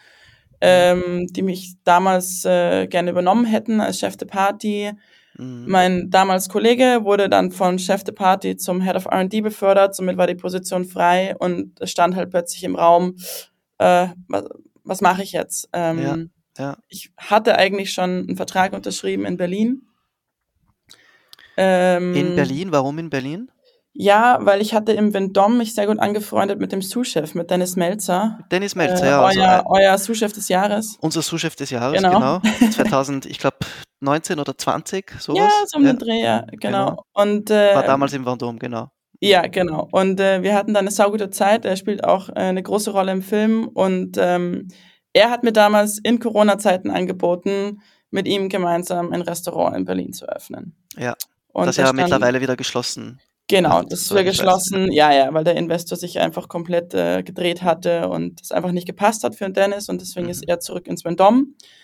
ähm, die mich damals äh, gerne übernommen hätten als Chef de Party. Mhm. Mein damals Kollege wurde dann von Chef de Party zum Head of R&D befördert, somit war die Position frei und es stand halt plötzlich im Raum, äh, was, was mache ich jetzt? Ähm, ja. Ich hatte eigentlich schon einen Vertrag unterschrieben in Berlin. Ähm, In Berlin, warum in Berlin? Ja, weil ich hatte im Vendôme mich sehr gut angefreundet mit dem Sous-Chef, mit Dennis Melzer. Dennis Melzer, äh, ja. Also, euer, äh, euer Sous-Chef des Jahres. unser Sous-Chef des Jahres, Genau. genau. 2000, ich glaube 19 oder 20, sowas. Ja, so um ja. den Dreh, ja, genau. Genau. Und äh, War damals im Vendôme, genau. Ja, genau. Und äh, wir hatten dann eine saugute Zeit. Er spielt auch äh, eine große Rolle im Film. Und ähm, er hat mir damals in Corona-Zeiten angeboten, mit ihm gemeinsam ein Restaurant in Berlin zu öffnen. Ja, Und das da ja mittlerweile wieder geschlossen. Genau, das ich weiß. geschlossen. Ja, ja, weil der Investor sich einfach komplett äh, gedreht hatte und es einfach nicht gepasst hat für den Dennis und deswegen Mhm. ist er zurück ins Vendôme.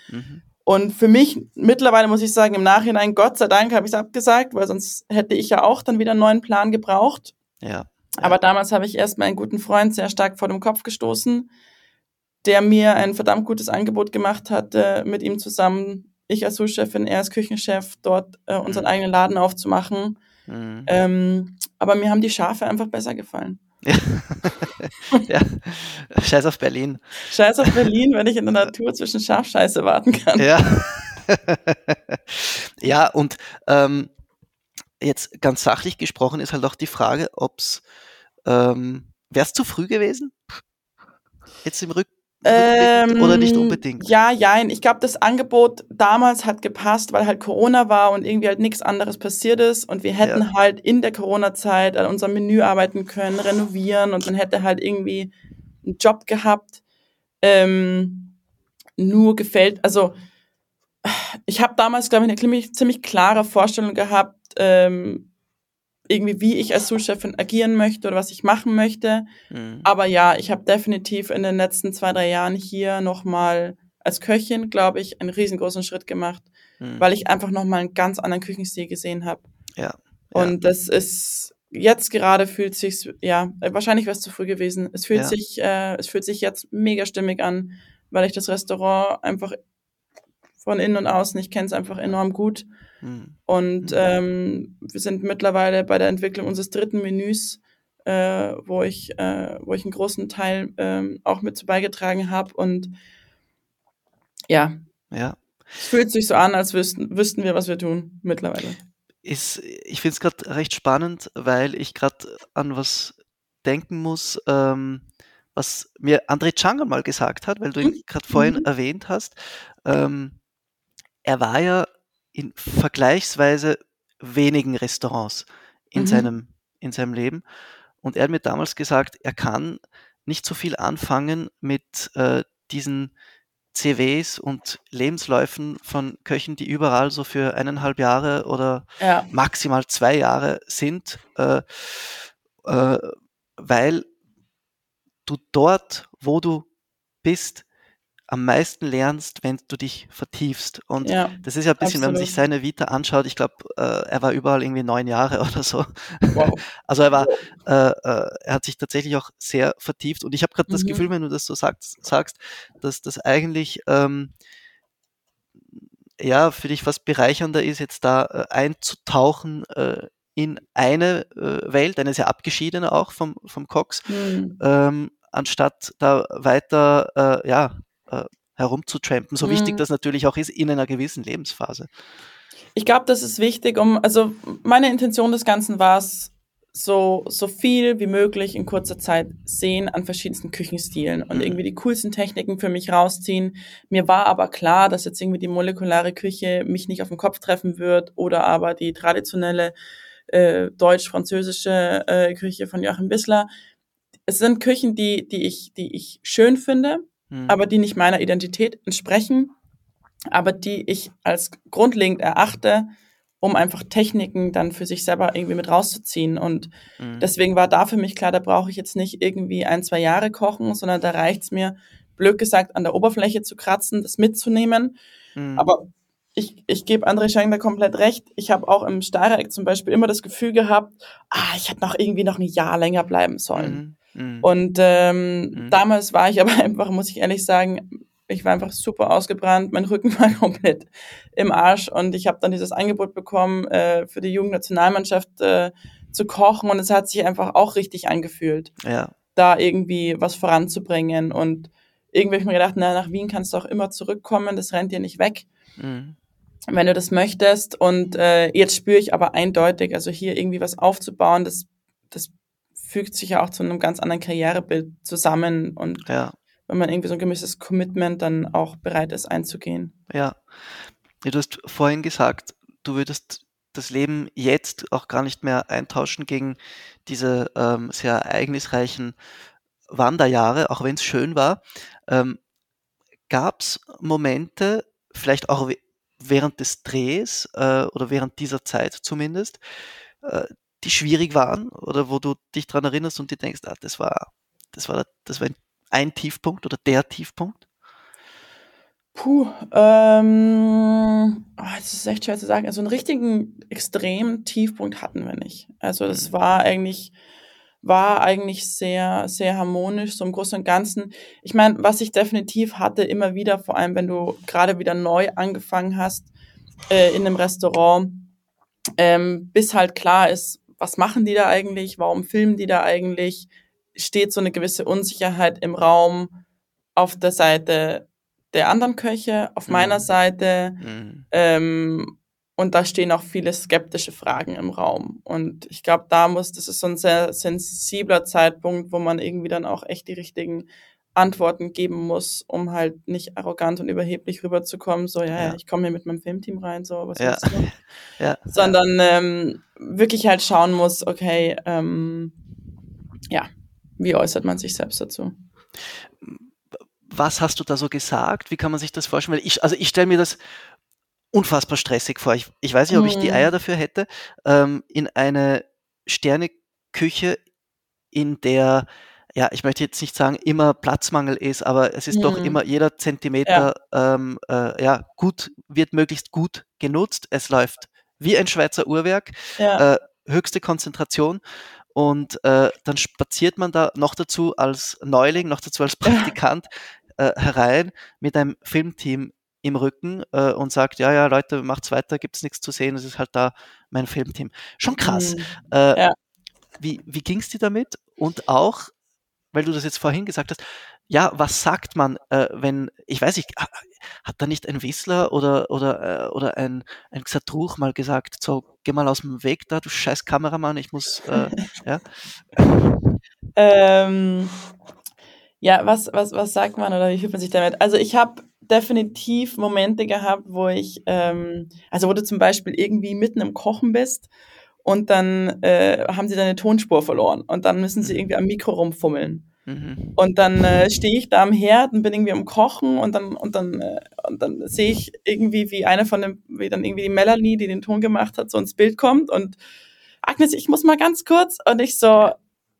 Mhm. Und für mich mittlerweile muss ich sagen, im Nachhinein, Gott sei Dank, habe ich es abgesagt, weil sonst hätte ich ja auch dann wieder einen neuen Plan gebraucht. Ja. Aber damals habe ich erst meinen guten Freund sehr stark vor dem Kopf gestoßen, der mir ein verdammt gutes Angebot gemacht hatte, mit ihm zusammen, ich als Sous-Chefin, er als Küchenchef, dort äh, unseren Mhm. eigenen Laden aufzumachen. Mhm. Ähm, aber mir haben die Schafe einfach besser gefallen. ja. Scheiß auf Berlin. Scheiß auf Berlin, wenn ich in der Natur zwischen Schafscheiße warten kann. Ja. ja, und ähm, jetzt ganz sachlich gesprochen ist halt auch die Frage, ob es, ähm, wäre es zu früh gewesen? Jetzt im Rück Rückblick oder nicht unbedingt? Ähm, Ja, ja, ich glaube, das Angebot damals hat gepasst, weil halt Corona war und irgendwie halt nichts anderes passiert ist und wir hätten Ja. halt in der Corona-Zeit an unserem Menü arbeiten können, renovieren und dann hätte halt irgendwie einen Job gehabt. Ähm, nur gefällt, also ich habe damals, glaube ich, eine ziemlich, ziemlich klare Vorstellung gehabt, ähm, irgendwie, wie ich als Sous-Chefin agieren möchte oder was ich machen möchte. Mhm. Aber ja, ich habe definitiv in den letzten zwei, drei Jahren hier nochmal als Köchin, glaube ich, einen riesengroßen Schritt gemacht, Mhm. weil ich einfach nochmal einen ganz anderen Küchenstil gesehen habe. Ja. Und das ist, jetzt gerade fühlt sich ja, wahrscheinlich wäre es zu früh gewesen. Es fühlt Ja. sich, äh, es fühlt sich jetzt mega stimmig an, weil ich das Restaurant einfach von innen und außen, ich kenne es einfach enorm gut. Mhm. Und ähm, wir sind mittlerweile bei der Entwicklung unseres dritten Menüs, äh, wo ich, äh, wo ich einen großen Teil ähm, auch mit zu beigetragen habe. Und ja, Ja. es fühlt sich so an, als wüssten, wüssten wir, was wir tun mittlerweile. Ist, ich finde es gerade recht spannend, weil ich gerade an was denken muss, ähm, was mir André Chang mal gesagt hat, weil du ihn Mhm. gerade vorhin Mhm. erwähnt hast. Ähm, er war ja in vergleichsweise wenigen Restaurants in, Mhm. seinem, in seinem Leben. Und er hat mir damals gesagt, er kann nicht so viel anfangen mit äh, diesen CVs und Lebensläufen von Köchen, die überall so für eineinhalb Jahre oder Ja, maximal zwei Jahre sind, äh, äh, weil du dort, wo du bist, am meisten lernst, wenn du dich vertiefst. Und ja, das ist ja ein bisschen, wenn man absolut. sich seine Vita anschaut, ich glaube, äh, er war überall irgendwie neun Jahre oder so. wow. Also er war, äh, äh, er hat sich tatsächlich auch sehr vertieft und ich habe gerade das Mhm. Gefühl, wenn du das so sagst, sagst dass das eigentlich ähm, ja für dich was bereichernder ist, jetzt da äh, einzutauchen äh, in eine Welt, eine sehr abgeschiedene auch vom, vom Cox, Mhm. ähm, anstatt da weiter äh, ja, äh, herumzutrampen, so wichtig Mhm. das natürlich auch ist in einer gewissen Lebensphase. Ich glaube, das ist wichtig, um, also meine Intention des Ganzen war es, so, so viel wie möglich in kurzer Zeit sehen an verschiedensten Küchenstilen und Mhm. irgendwie die coolsten Techniken für mich rausziehen. Mir war aber klar, dass jetzt irgendwie die molekulare Küche mich nicht auf den Kopf treffen wird oder aber die traditionelle äh, deutsch-französische äh, Küche von Joachim Bissler. Es sind Küchen, die, die, ich, die ich schön finde, Mhm. aber die nicht meiner Identität entsprechen, aber die ich als grundlegend erachte, um einfach Techniken dann für sich selber irgendwie mit rauszuziehen. Und Mhm. deswegen war da für mich klar, da brauche ich jetzt nicht irgendwie ein, zwei Jahre kochen, sondern da reicht's mir, blöd gesagt, an der Oberfläche zu kratzen, das mitzunehmen. Mhm. Aber ich, ich gebe André Schenk da komplett recht. Ich habe auch im Steirereck zum Beispiel immer das Gefühl gehabt, ah, ich hätte noch irgendwie noch ein Jahr länger bleiben sollen. Mhm. Mhm. Und ähm, Mhm. damals war ich aber einfach, muss ich ehrlich sagen, ich war einfach super ausgebrannt, mein Rücken war komplett im Arsch und ich habe dann dieses Angebot bekommen, äh, für die Jugendnationalmannschaft äh, zu kochen und es hat sich einfach auch richtig angefühlt, ja. da irgendwie was voranzubringen und irgendwie hab ich mir gedacht, na, nach Wien kannst du auch immer zurückkommen, das rennt dir nicht weg Mhm. Wenn du das möchtest. Und äh, jetzt spüre ich aber eindeutig, also hier irgendwie was aufzubauen, das, das fügt sich ja auch zu einem ganz anderen Karrierebild zusammen und ja. wenn man irgendwie so ein gewisses Commitment dann auch bereit ist einzugehen. Ja. ja. Du hast vorhin gesagt, du würdest das Leben jetzt auch gar nicht mehr eintauschen gegen diese ähm, sehr ereignisreichen Wanderjahre, auch wenn es schön war. Ähm, Gab es Momente, vielleicht auch während des Drehs äh, oder während dieser Zeit zumindest, äh, die schwierig waren oder wo du dich dran erinnerst und dir denkst, ah, das war, das war, das war ein, Tiefpunkt oder der Tiefpunkt? Puh, ähm, oh, das ist echt schwer zu sagen. Also einen richtigen extremen Tiefpunkt hatten wir nicht. Also das Mhm. war eigentlich, war eigentlich sehr, sehr harmonisch, so im Großen und Ganzen. Ich meine, was ich definitiv hatte, immer wieder, vor allem wenn du gerade wieder neu angefangen hast äh, in einem Restaurant, ähm, bis halt klar ist, was machen die da eigentlich, warum filmen die da eigentlich, steht so eine gewisse Unsicherheit im Raum auf der Seite der anderen Köche, auf meiner Mhm. Seite. Mhm. Ähm, und da stehen auch viele skeptische Fragen im Raum. Und ich glaube, da muss, das ist so ein sehr sensibler Zeitpunkt, wo man irgendwie dann auch echt die richtigen Antworten geben muss, um halt nicht arrogant und überheblich rüberzukommen, so, ja, Ja. ich komme hier mit meinem Filmteam rein, so, was Ja. du? Ja. Sondern ähm, wirklich halt schauen muss, okay, ähm, ja, wie äußert man sich selbst dazu? was hast du da so gesagt? Wie kann man sich das vorstellen? Weil ich, also ich stelle mir das unfassbar stressig vor. Ich, ich weiß nicht, ob ich die Mhm. Eier dafür hätte, ähm, in eine Sterneküche, in der, ja, ich möchte jetzt nicht sagen, immer Platzmangel ist, aber es ist doch Mhm. immer jeder Zentimeter, ähm, äh, ja, gut, wird möglichst gut genutzt. Es läuft wie ein Schweizer Uhrwerk Ja, äh, höchste Konzentration und äh, dann spaziert man da noch dazu als Neuling, noch dazu als Praktikant äh, herein mit einem Filmteam im Rücken äh, und sagt, ja, ja, Leute, macht's weiter, gibt's nichts zu sehen, es ist halt da mein Filmteam. Schon krass. Mhm. Äh, Ja. Wie, wie ging's dir damit? Und auch, weil du das jetzt vorhin gesagt hast, ja, was sagt man, äh, wenn, ich weiß nicht, ha- hat da nicht ein Whistler oder, oder, äh, oder ein, ein Xatruch mal gesagt, so, geh mal aus dem Weg da, du scheiß Kameramann, ich muss, äh, ja. Ähm, ja, was, was, was sagt man oder wie fühlt man sich damit? Also ich habe definitiv Momente gehabt, wo ich, ähm, also wo du zum Beispiel irgendwie mitten im Kochen bist und dann äh, haben sie deine Tonspur verloren und dann müssen sie Mhm. irgendwie am Mikro rumfummeln. Mhm. Und dann äh, stehe ich da am Herd und bin irgendwie am Kochen und dann und dann äh, und dann sehe ich irgendwie, wie eine von dem, wie dann irgendwie die Melanie, die den Ton gemacht hat, so ins Bild kommt und Agnes, ich muss mal ganz kurz und ich so,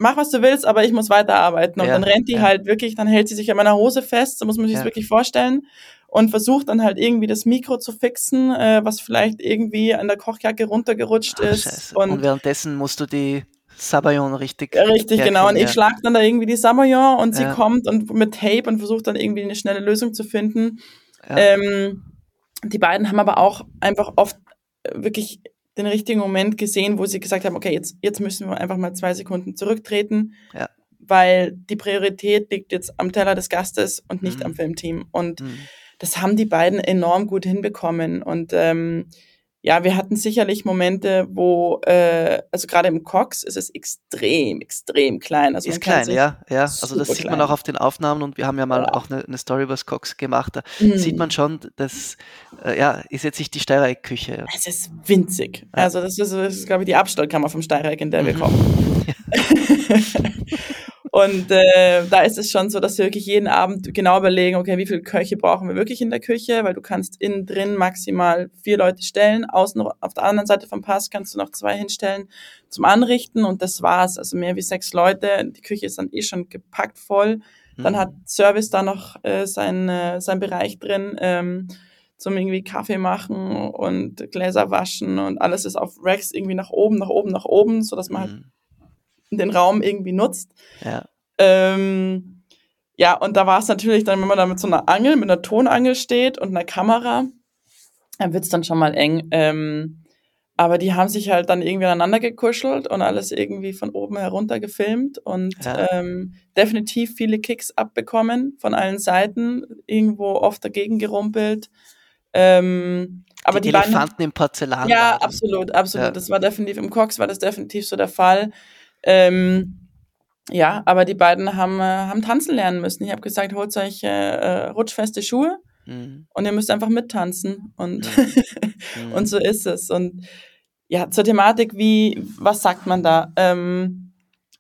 mach was du willst, aber ich muss weiterarbeiten. Und Ja, dann rennt die ja. halt wirklich, dann hält sie sich an meiner Hose fest, so muss man sich das Ja. wirklich vorstellen. Und versucht dann halt irgendwie das Mikro zu fixen, äh, was vielleicht irgendwie an der Kochjacke runtergerutscht Ach, ist. scheiße. Und, währenddessen musst du die Sabayon richtig. Richtig, genau. Und herkriegen, ich schlag dann da irgendwie die Samoyon und sie kommt und mit Tape und versucht dann irgendwie eine schnelle Lösung zu finden. Ähm, Die beiden haben aber auch einfach oft äh, wirklich den richtigen Moment gesehen, wo sie gesagt haben, okay, jetzt, jetzt müssen wir einfach mal zwei Sekunden zurücktreten, Ja. weil die Priorität liegt jetzt am Teller des Gastes und nicht Mhm. am Filmteam. Und Mhm. das haben die beiden enorm gut hinbekommen. Und ähm, ja, wir hatten sicherlich Momente, wo, äh, also gerade im Cox ist es extrem, extrem klein. Also Ist klein, ja, ja. Also das sieht man klein. auch auf den Aufnahmen und wir haben ja mal Ja. auch eine, eine Story über das Cox gemacht. Da Mhm. sieht man schon, das äh, ja, ist jetzt nicht die Steirereck-Küche. Ja. Es ist winzig. Ja. Also das ist, das ist glaube ich, die Abstellkammer vom Steireck, in der wir Mhm. kommen. Und äh, da ist es schon so, dass wir wirklich jeden Abend genau überlegen, okay, wie viele Köche brauchen wir wirklich in der Küche, weil du kannst innen drin maximal vier Leute stellen, außen auf der anderen Seite vom Pass kannst du noch zwei hinstellen zum Anrichten und das war's. Also mehr wie sechs Leute. Die Küche ist dann eh schon gepackt voll. Dann Mhm. hat Service da noch äh, sein, äh, sein Bereich drin ähm, zum irgendwie Kaffee machen und Gläser waschen und alles ist auf Racks irgendwie nach oben, nach oben, nach oben, so dass man halt Mhm. Den Raum irgendwie nutzt. Ja. Ähm, ja, und da war es natürlich dann, wenn man da mit so einer Angel, mit einer Tonangel steht und einer Kamera, dann wird's dann schon mal eng. Ähm, aber die haben sich halt dann irgendwie aneinander gekuschelt und alles irgendwie von oben herunter gefilmt und Ja. ähm, definitiv viele Kicks abbekommen von allen Seiten, irgendwo oft dagegen gerumpelt. Ähm, aber die, Elefanten im Porzellan. ja, absolut, absolut. Ja. Das war definitiv im Cox war das definitiv so der Fall. Ähm, ja, aber die beiden haben, äh, haben tanzen lernen müssen. Ich habe gesagt, holt euch äh, äh, rutschfeste Schuhe Mhm. und ihr müsst einfach mittanzen. Und, Mhm. und so ist es. Und ja, zur Thematik, wie, was sagt man da? Ähm,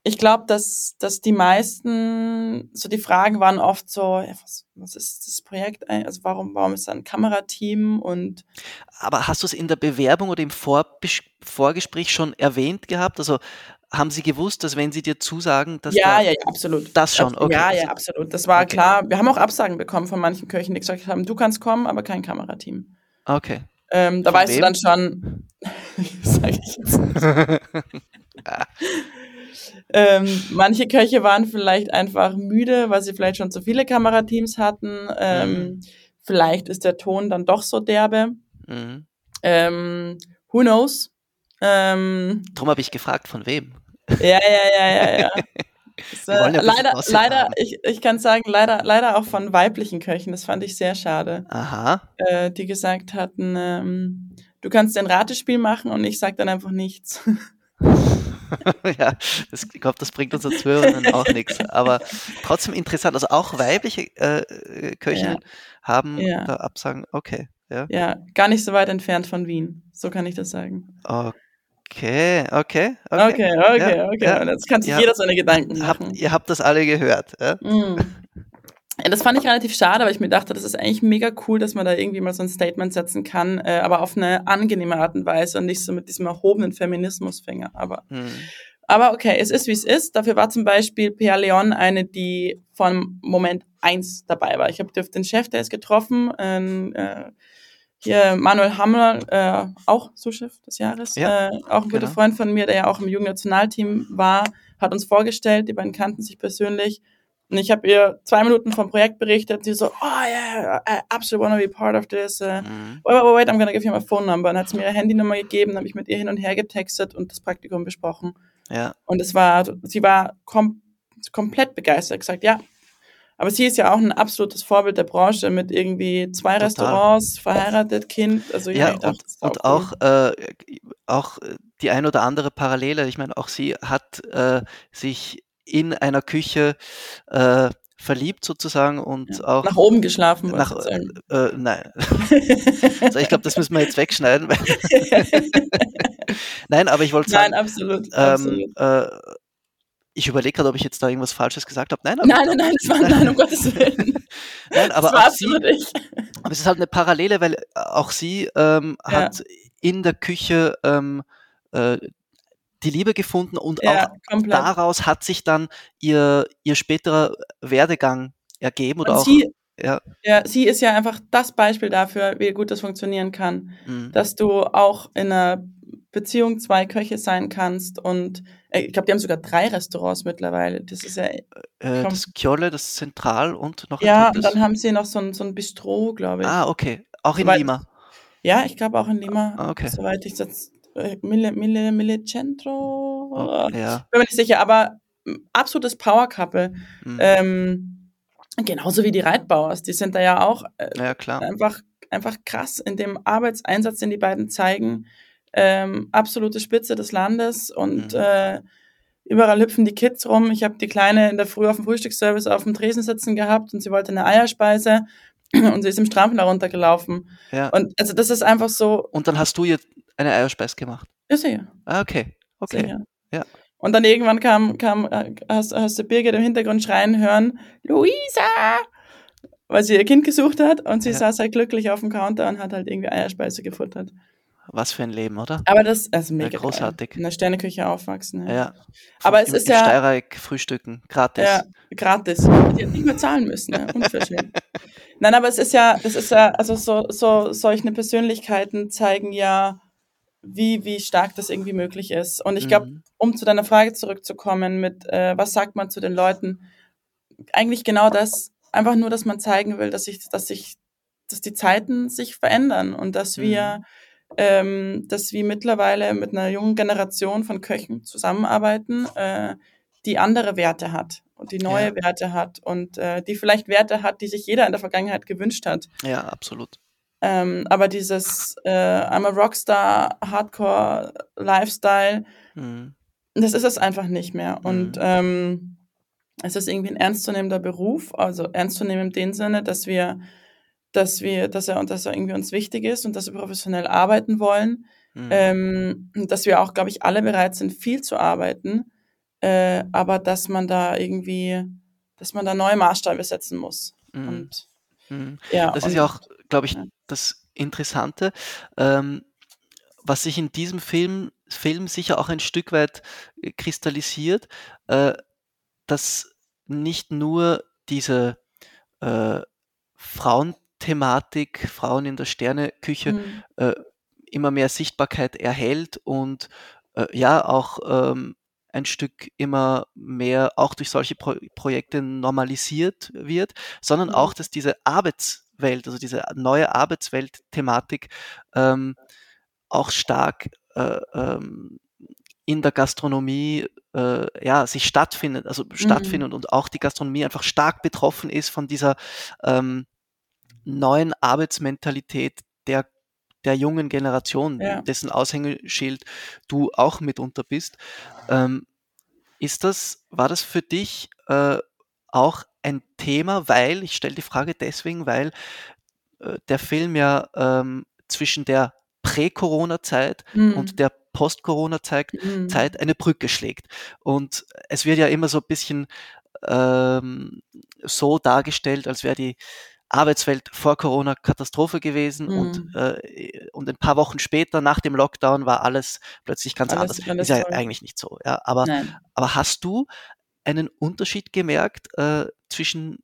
ich glaube, dass, dass die meisten, so die Fragen waren oft so, ja, was, was ist das Projekt? eigentlich? Also warum, warum ist da ein Kamerateam? Und Aber hast du es in der Bewerbung oder im Vorbes- Vorgespräch schon erwähnt gehabt? Also haben sie gewusst, dass wenn sie dir zusagen, dass ja, da, ja, ja, absolut. das schon, okay. Ja, ja, absolut. Das war Okay. klar. Wir haben auch Absagen bekommen von manchen Köchen, die gesagt haben, du kannst kommen, aber kein Kamerateam. Okay. Ähm, da Von weißt wem? du dann schon, sag ich jetzt nicht. ähm, manche Köche waren vielleicht einfach müde, weil sie vielleicht schon zu viele Kamerateams hatten. Ähm, Mhm. Vielleicht ist der Ton dann doch so derbe. Mhm. Ähm, who knows? Ähm, Darum habe ich gefragt, von wem? Ja, ja, ja, ja, ja. Das, ja äh, bisschen leider, leider, ich, ich kann sagen, leider, leider auch von weiblichen Köchen. Das fand ich sehr schade, Aha. äh, die gesagt hatten, ähm, du kannst ein Ratespiel machen und ich sag dann einfach nichts. ja, das, ich glaube, das bringt unseren Zuhörern auch nichts. Aber trotzdem interessant. Also auch weibliche äh, äh, Köchinnen haben Ja. da Absagen. Okay, ja. Ja, gar nicht so weit entfernt von Wien. So kann ich das sagen. Okay, okay, okay. Okay, okay, Ja, okay. ja. Jetzt kann sich jeder seine Gedanken Habt, machen. ihr habt das alle gehört. Ja? Mm. Ja, das fand ich relativ schade, weil ich mir dachte, das ist eigentlich mega cool, dass man da irgendwie mal so ein Statement setzen kann, äh, aber auf eine angenehme Art und Weise und nicht so mit diesem erhobenen Feminismusfinger. Aber, Hm. aber okay, es ist wie es ist. Dafür war zum Beispiel Pia Leon eine, die von Moment eins dabei war. Ich habe den Chef, der ist getroffen, ähm, äh, hier Manuel Hammer, äh, auch Sous-Chef des Jahres, Ja, äh, auch ein guter genau. Freund von mir, der ja auch im Jugendnationalteam war, hat uns vorgestellt, die beiden kannten sich persönlich. Und ich habe ihr zwei Minuten vom Projekt berichtet und sie so, oh yeah, I absolutely want to be part of this. Uh, Mhm. wait, wait, wait, I'm gonna give you my phone number. Und hat sie mir ihre Handynummer gegeben, habe ich mit ihr hin und her getextet und das Praktikum besprochen. Ja, Und es war, sie war kom komplett begeistert, gesagt, ja. Aber sie ist ja auch ein absolutes Vorbild der Branche mit irgendwie zwei Total. Restaurants, verheiratet, Kind. Also ja und, ist und auch, äh, auch äh, die ein oder andere Parallele. Ich meine, auch sie hat äh, sich in einer Küche äh, verliebt sozusagen und Ja. auch nach oben geschlafen, nach, sagen. äh, nein. also ich glaube, das müssen wir jetzt wegschneiden. nein, aber ich wollte Nein, sagen, absolut. absolut. ähm, äh, ich überlege gerade, ob ich jetzt da irgendwas Falsches gesagt habe. Nein, Nein, nein, nein, das war nein, um Gottes Willen. nein, aber das war auch sie, ich. aber es ist halt eine Parallele, weil auch sie ähm, Ja. hat in der Küche ähm, äh, die Liebe gefunden und auch Ja, komplett. daraus hat sich dann ihr, ihr späterer Werdegang ergeben oder Und auch. sie, ja, ja, sie ist ja einfach das Beispiel dafür, wie gut das funktionieren kann. mh, Dass du auch in einer Beziehung zwei Köche sein kannst und äh, ich glaube, die haben sogar drei Restaurants mittlerweile. Das ist ja, äh, komm. das Kjolle, das Zentral und noch ein ja, und dann haben sie noch so ein, so ein Bistro, glaube ich. Ah, okay. Auch in Soweit- Lima. Ja, ich glaube auch in Lima, Ah, okay. soweit ich jetzt äh, Mille, Mille, Mille Centro, Oh, ja. bin mir nicht sicher, aber mm, absolutes Power Couple. Mhm. Ähm, genauso wie die Reitbauers, die sind da ja auch äh, ja, klar. einfach, einfach krass in dem Arbeitseinsatz, den die beiden zeigen. Ähm, absolute Spitze des Landes und Mhm. äh, überall hüpfen die Kids rum. Ich habe die Kleine in der Früh auf dem Frühstücksservice auf dem Tresen sitzen gehabt und sie wollte eine Eierspeise und sie ist im Strampler da runtergelaufen. Ja. Und also das ist einfach so, Und dann hast du ihr eine Eierspeise gemacht. ja sicher. Ah, okay. Okay. Sicher. Ja. Und dann irgendwann kam, kam äh, hast, hast du Birgit im Hintergrund schreien hören, Luisa! Weil sie ihr Kind gesucht hat und sie Ja. saß halt glücklich auf dem Counter und hat halt irgendwie Eierspeise gefuttert. Was für ein Leben, oder? Aber das ist also mega großartig. Geil. In der Sterneküche aufwachsen. Ja. Ja. Aber es Im, ist im ja- Steierreich frühstücken, gratis. Ja, gratis. Die hat nicht mehr zahlen müssen, ne? Unverschämt. Nein, aber es ist ja, das ist ja, also so, so solche Persönlichkeiten zeigen ja, wie, wie stark das irgendwie möglich ist. Und ich glaube, Mhm. um zu deiner Frage zurückzukommen mit, äh, was sagt man zu den Leuten? Eigentlich genau das, einfach nur, dass man zeigen will, dass sich, dass sich, dass die Zeiten sich verändern und dass wir, ähm, dass wir mittlerweile mit einer jungen Generation von Köchen zusammenarbeiten, äh, die andere Werte hat und die neue Ja. Werte hat und äh, die vielleicht Werte hat, die sich jeder in der Vergangenheit gewünscht hat. Ja, absolut. Ähm, aber dieses äh, I'm a Rockstar, Hardcore Lifestyle, Mhm. das ist es einfach nicht mehr. Und Mhm. ähm, es ist irgendwie ein ernstzunehmender Beruf, also ernst zu nehmen in dem Sinne, dass wir, dass wir, dass er und dass er irgendwie uns wichtig ist und dass wir professionell arbeiten wollen. Mhm. Ähm, dass wir auch, glaube ich, alle bereit sind, viel zu arbeiten, äh, aber dass man da irgendwie, dass man da neue Maßstäbe setzen muss. Mhm. Und Mhm. ja, Das und, ist ja auch, glaube ich, ja. das Interessante, ähm, was sich in diesem Film, Film sicher auch ein Stück weit äh, kristallisiert, äh, dass nicht nur diese äh, Frauenthematik, Frauen in der Sterneküche, Mhm. äh, immer mehr Sichtbarkeit erhält und äh, ja auch ähm, ein Stück immer mehr auch durch solche Pro Projekte normalisiert wird, sondern Mhm. auch, dass diese Arbeitswelt, also diese neue Arbeitswelt-Thematik ähm, auch stark äh, ähm, in der Gastronomie äh, ja, sich stattfindet, also stattfindet und auch die Gastronomie einfach stark betroffen ist von dieser ähm, neuen Arbeitsmentalität der, der jungen Generation, Ja. dessen Aushängeschild du auch mitunter bist. Ähm, ist das, war das für dich äh, auch ein Thema, weil, ich stelle die Frage deswegen, weil äh, der Film ja ähm, zwischen der Prä-Corona-Zeit Mhm. und der Post-Corona-Zeit Mhm. Eine Brücke schlägt. Und es wird ja immer so ein bisschen ähm, so dargestellt, als wäre die Arbeitswelt vor Corona Katastrophe gewesen und, Mhm. äh, und ein paar Wochen später nach dem Lockdown war alles plötzlich ganz Alles- anders. alles Ist ja toll. eigentlich nicht so. Ja, aber, Nein. aber hast du einen Unterschied gemerkt äh, zwischen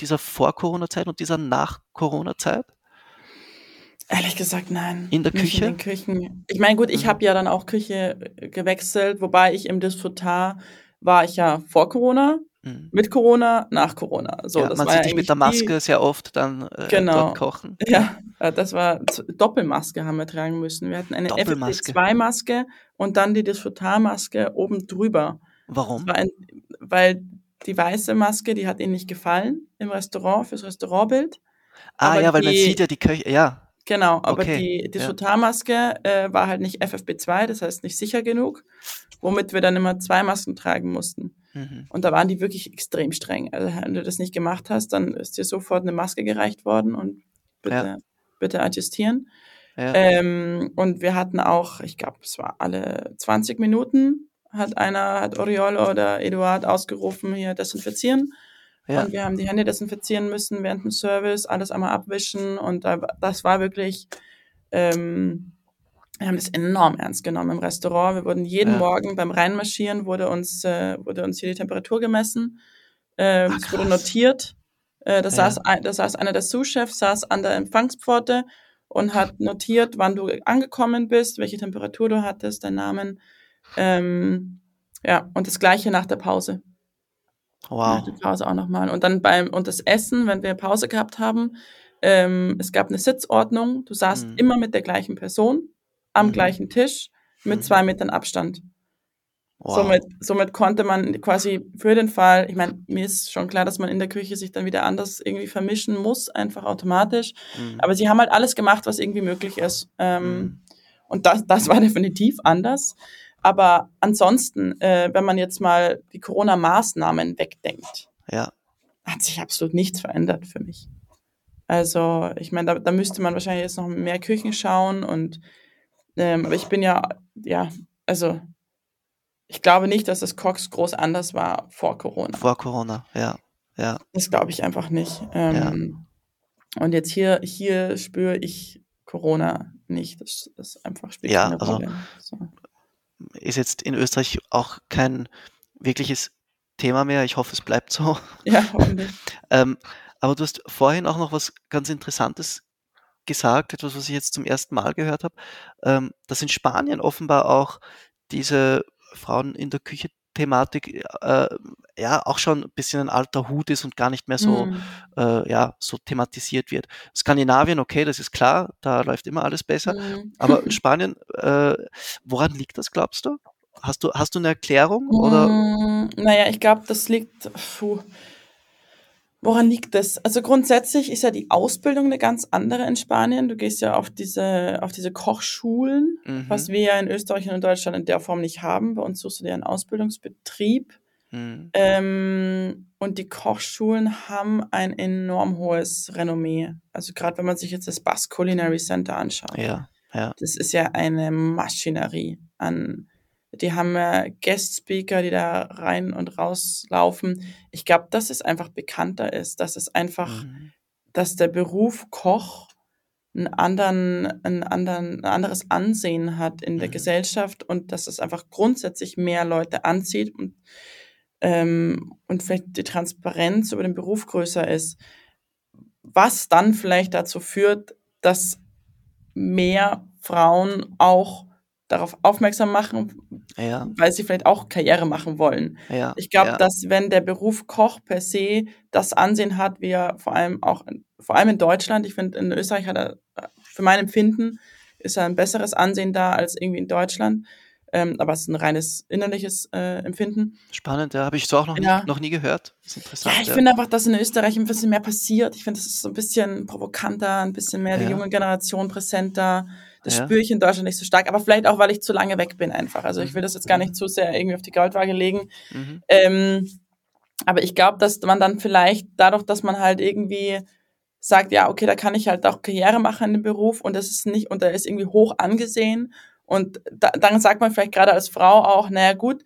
dieser Vor-Corona-Zeit und dieser Nach-Corona-Zeit? Ehrlich gesagt, nein. In der Küche? In den Küchen. Ich meine, gut, ich Mhm. habe ja dann auch Küche äh, gewechselt, wobei ich im Disputar war ich ja vor Corona, Mhm. mit Corona, nach Corona. So, ja, das man war sieht ja dich mit der Maske sehr oft dann äh, Genau. dort kochen. Die, ja, äh, das war Doppelmaske haben wir tragen müssen. Wir hatten eine Doppelmaske. FFP2-Maske und dann die Disputar-Maske oben drüber. Warum? War ein, weil die weiße Maske, die hat ihnen nicht gefallen im Restaurant, fürs Restaurantbild. Ah aber ja, weil man die- sieht ja die Köche, ja. Genau, aber Okay, die ja. Disputarmaske äh, war halt nicht FFP2, das heißt nicht sicher genug, womit wir dann immer zwei Masken tragen mussten. Mhm. Und da waren die wirklich extrem streng. Also wenn du das nicht gemacht hast, dann ist dir sofort eine Maske gereicht worden und bitte, Ja. bitte adjustieren. Ja. Ähm, und wir hatten auch, ich glaube, es war alle 20 Minuten, hat einer, hat Oriolo oder Eduard ausgerufen, hier desinfizieren. ja. Und wir haben die Hände desinfizieren müssen während dem Service, alles einmal abwischen. Und da, das war wirklich, ähm, wir haben das enorm ernst genommen im Restaurant. Wir wurden jeden Ja. Morgen beim Reinmarschieren, wurde uns, äh, wurde uns hier die Temperatur gemessen. Äh, Ah, es wurde notiert. Äh, da, Ja. saß ein, da saß einer der Sous-Chefs, saß an der Empfangspforte und hat notiert, wann du angekommen bist, welche Temperatur du hattest, deinen Namen. Ähm, ja, und das gleiche nach der Pause. Nach Wow. der Pause auch nochmal. Und dann beim, und das Essen, wenn wir Pause gehabt haben, Ähm, es gab eine Sitzordnung. Du saßt Mhm. immer mit der gleichen Person am Mhm. gleichen Tisch mit Mhm. zwei Metern Abstand. Wow. Somit, somit konnte man quasi für den Fall, ich meine, mir ist schon klar, dass man in der Küche sich dann wieder anders irgendwie vermischen muss, einfach automatisch. Mhm. Aber sie haben halt alles gemacht, was irgendwie möglich ist. Ähm, Mhm. Und das, das war definitiv anders. Aber ansonsten, äh, wenn man jetzt mal die Corona-Maßnahmen wegdenkt, ja. hat sich absolut nichts verändert für mich. Also, ich meine, da, da müsste man wahrscheinlich jetzt noch mehr Küchen schauen und ähm, aber ich bin ja, ja, also ich glaube nicht, dass das Cox groß anders war vor Corona. Vor Corona, ja. Ja. Das glaube ich einfach nicht. Ähm, Und jetzt hier, hier spüre ich Corona nicht. Das, das einfach spielt Ja, also- Rolle. So. Ist jetzt in Österreich auch kein wirkliches Thema mehr. Ich hoffe, es bleibt so. Ja, hoffentlich. Ähm, aber du hast vorhin auch noch was ganz Interessantes gesagt, etwas, was ich jetzt zum ersten Mal gehört habe, ähm, dass in Spanien offenbar auch diese Frauen in der Küche Thematik äh, ja auch schon ein bisschen ein alter Hut ist und gar nicht mehr so Hm. äh, ja so thematisiert wird. Skandinavien, okay, das ist klar, da läuft immer alles besser. Hm. Aber in Spanien, äh, woran liegt das, glaubst du? Hast du, hast du eine Erklärung? Oder? Mm, Naja, ich glaube, das liegt. Puh. Woran liegt das? Also grundsätzlich ist ja die Ausbildung eine ganz andere in Spanien. Du gehst ja auf diese, auf diese Kochschulen, Mhm. was wir ja in Österreich und in Deutschland in der Form nicht haben. Bei uns suchst du dir einen Ausbildungsbetrieb. Mhm. Ähm, und die Kochschulen haben ein enorm hohes Renommee. Also gerade wenn man sich jetzt das Basque Culinary Center anschaut. Ja, ja. Das ist ja eine Maschinerie an. Die haben ja Guest Speaker, die da rein und raus laufen. Ich glaube, dass es einfach bekannter ist, dass es einfach, Mhm. dass der Beruf Koch einen anderen, einen anderen, ein anderes Ansehen hat in der Mhm. Gesellschaft und dass es einfach grundsätzlich mehr Leute anzieht und, ähm, und vielleicht die Transparenz über den Beruf größer ist. Was dann vielleicht dazu führt, dass mehr Frauen auch darauf aufmerksam machen, Ja, weil sie vielleicht auch Karriere machen wollen. ja. Ich glaube, ja. dass wenn der Beruf Koch per se das Ansehen hat, wie er vor allem auch, in, vor allem in Deutschland, ich finde, in Österreich hat er, äh, für mein Empfinden, ist er ein besseres Ansehen da als irgendwie in Deutschland. Ähm, aber es ist ein reines innerliches äh, Empfinden. Spannend, ja. Habe ich so auch noch, Ja. nie, noch nie gehört. Das ist Ja, interessant. ich finde einfach, dass in Österreich ein bisschen mehr passiert. Ich finde, es ist so ein bisschen provokanter, ein bisschen mehr die Ja. junge Generation präsenter. Das Ja. spüre ich in Deutschland nicht so stark, aber vielleicht auch, weil ich zu lange weg bin einfach. Also ich will das jetzt gar Mhm. nicht zu sehr irgendwie auf die Goldwaage legen. Mhm. Ähm, aber ich glaube, dass man dann vielleicht dadurch, dass man halt irgendwie sagt, ja, okay, da kann ich halt auch Karriere machen in dem Beruf und das ist nicht, und der ist irgendwie hoch angesehen. Und da, dann sagt man vielleicht gerade als Frau auch, naja, gut,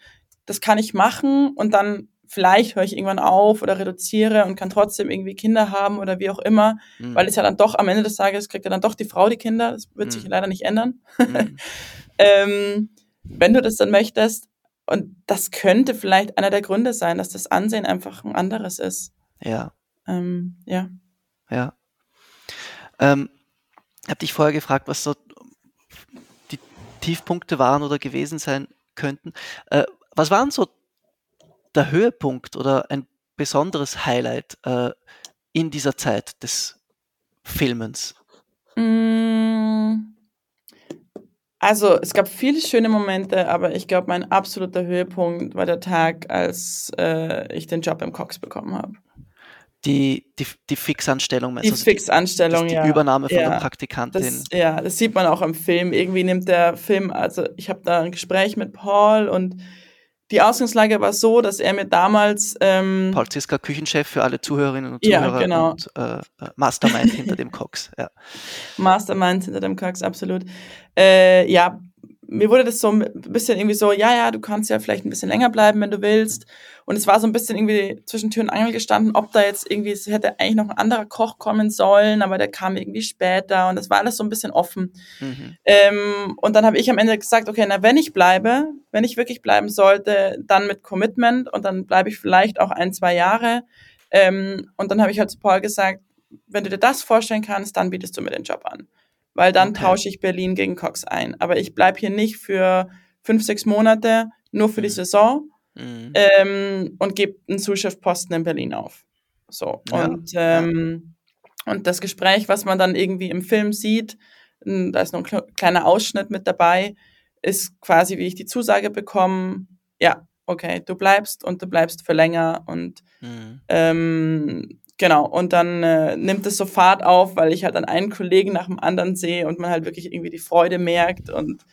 das kann ich machen und dann vielleicht höre ich irgendwann auf oder reduziere und kann trotzdem irgendwie Kinder haben oder wie auch immer, Mhm. weil es ja dann doch am Ende des Tages kriegt ja dann doch die Frau die Kinder. Das wird sich Mhm. leider nicht ändern Mhm. ähm, wenn du das dann möchtest. Und das könnte vielleicht einer der Gründe sein, dass das Ansehen einfach ein anderes ist. Ja, Ähm, ja. ja. Ähm, ich habe dich vorher gefragt, was so die Tiefpunkte waren oder gewesen sein könnten. Äh, was waren so der Höhepunkt oder ein besonderes Highlight äh, in dieser Zeit des Filmens? Mm, Also, es gab viele schöne Momente, aber ich glaube, mein absoluter Höhepunkt war der Tag, als äh, ich den Job im Cox bekommen habe. Die, die, die Fixanstellung, Die? Also Fixanstellung, das, die ja. Übernahme von ja. der Praktikantin. Das, ja, das sieht man auch im Film. Irgendwie nimmt der Film, also ich habe da ein Gespräch mit Paul und die Ausgangslage war so, dass er mir damals ähm, Paul Ziska, Küchenchef für alle Zuhörerinnen und Ja, Zuhörer genau. und äh, äh, Mastermind hinter dem Cox. Ja. Mastermind hinter dem Cox, absolut. Äh, ja, mir wurde das so ein bisschen irgendwie so, ja, ja, du kannst ja vielleicht ein bisschen länger bleiben, wenn du willst. Und es war so ein bisschen irgendwie zwischen Tür und Angel gestanden, ob da jetzt irgendwie, es hätte eigentlich noch ein anderer Koch kommen sollen, aber der kam irgendwie später und das war alles so ein bisschen offen. Mhm. Ähm, und dann habe ich am Ende gesagt, okay, na, wenn ich bleibe, wenn ich wirklich bleiben sollte, dann mit Commitment und dann bleibe ich vielleicht auch ein, zwei Jahre. Ähm, und dann habe ich halt zu Paul gesagt, wenn du dir das vorstellen kannst, dann bietest du mir den Job an. Weil dann Okay. tausche ich Berlin gegen Cox ein. Aber ich bleibe hier nicht für fünf, sechs Monate, nur für die Mhm. Saison Mhm. ähm, und gebe einen Zuschauerposten in Berlin auf. So. Ja, Und ähm, Und das Gespräch, was man dann irgendwie im Film sieht, da ist noch ein kleiner Ausschnitt mit dabei, ist quasi, wie ich die Zusage bekomme, ja, okay, du bleibst und du bleibst für länger und mhm. ähm, genau, und dann äh, nimmt es so Fahrt auf, weil ich halt dann einen Kollegen nach dem anderen sehe und man halt wirklich irgendwie die Freude merkt und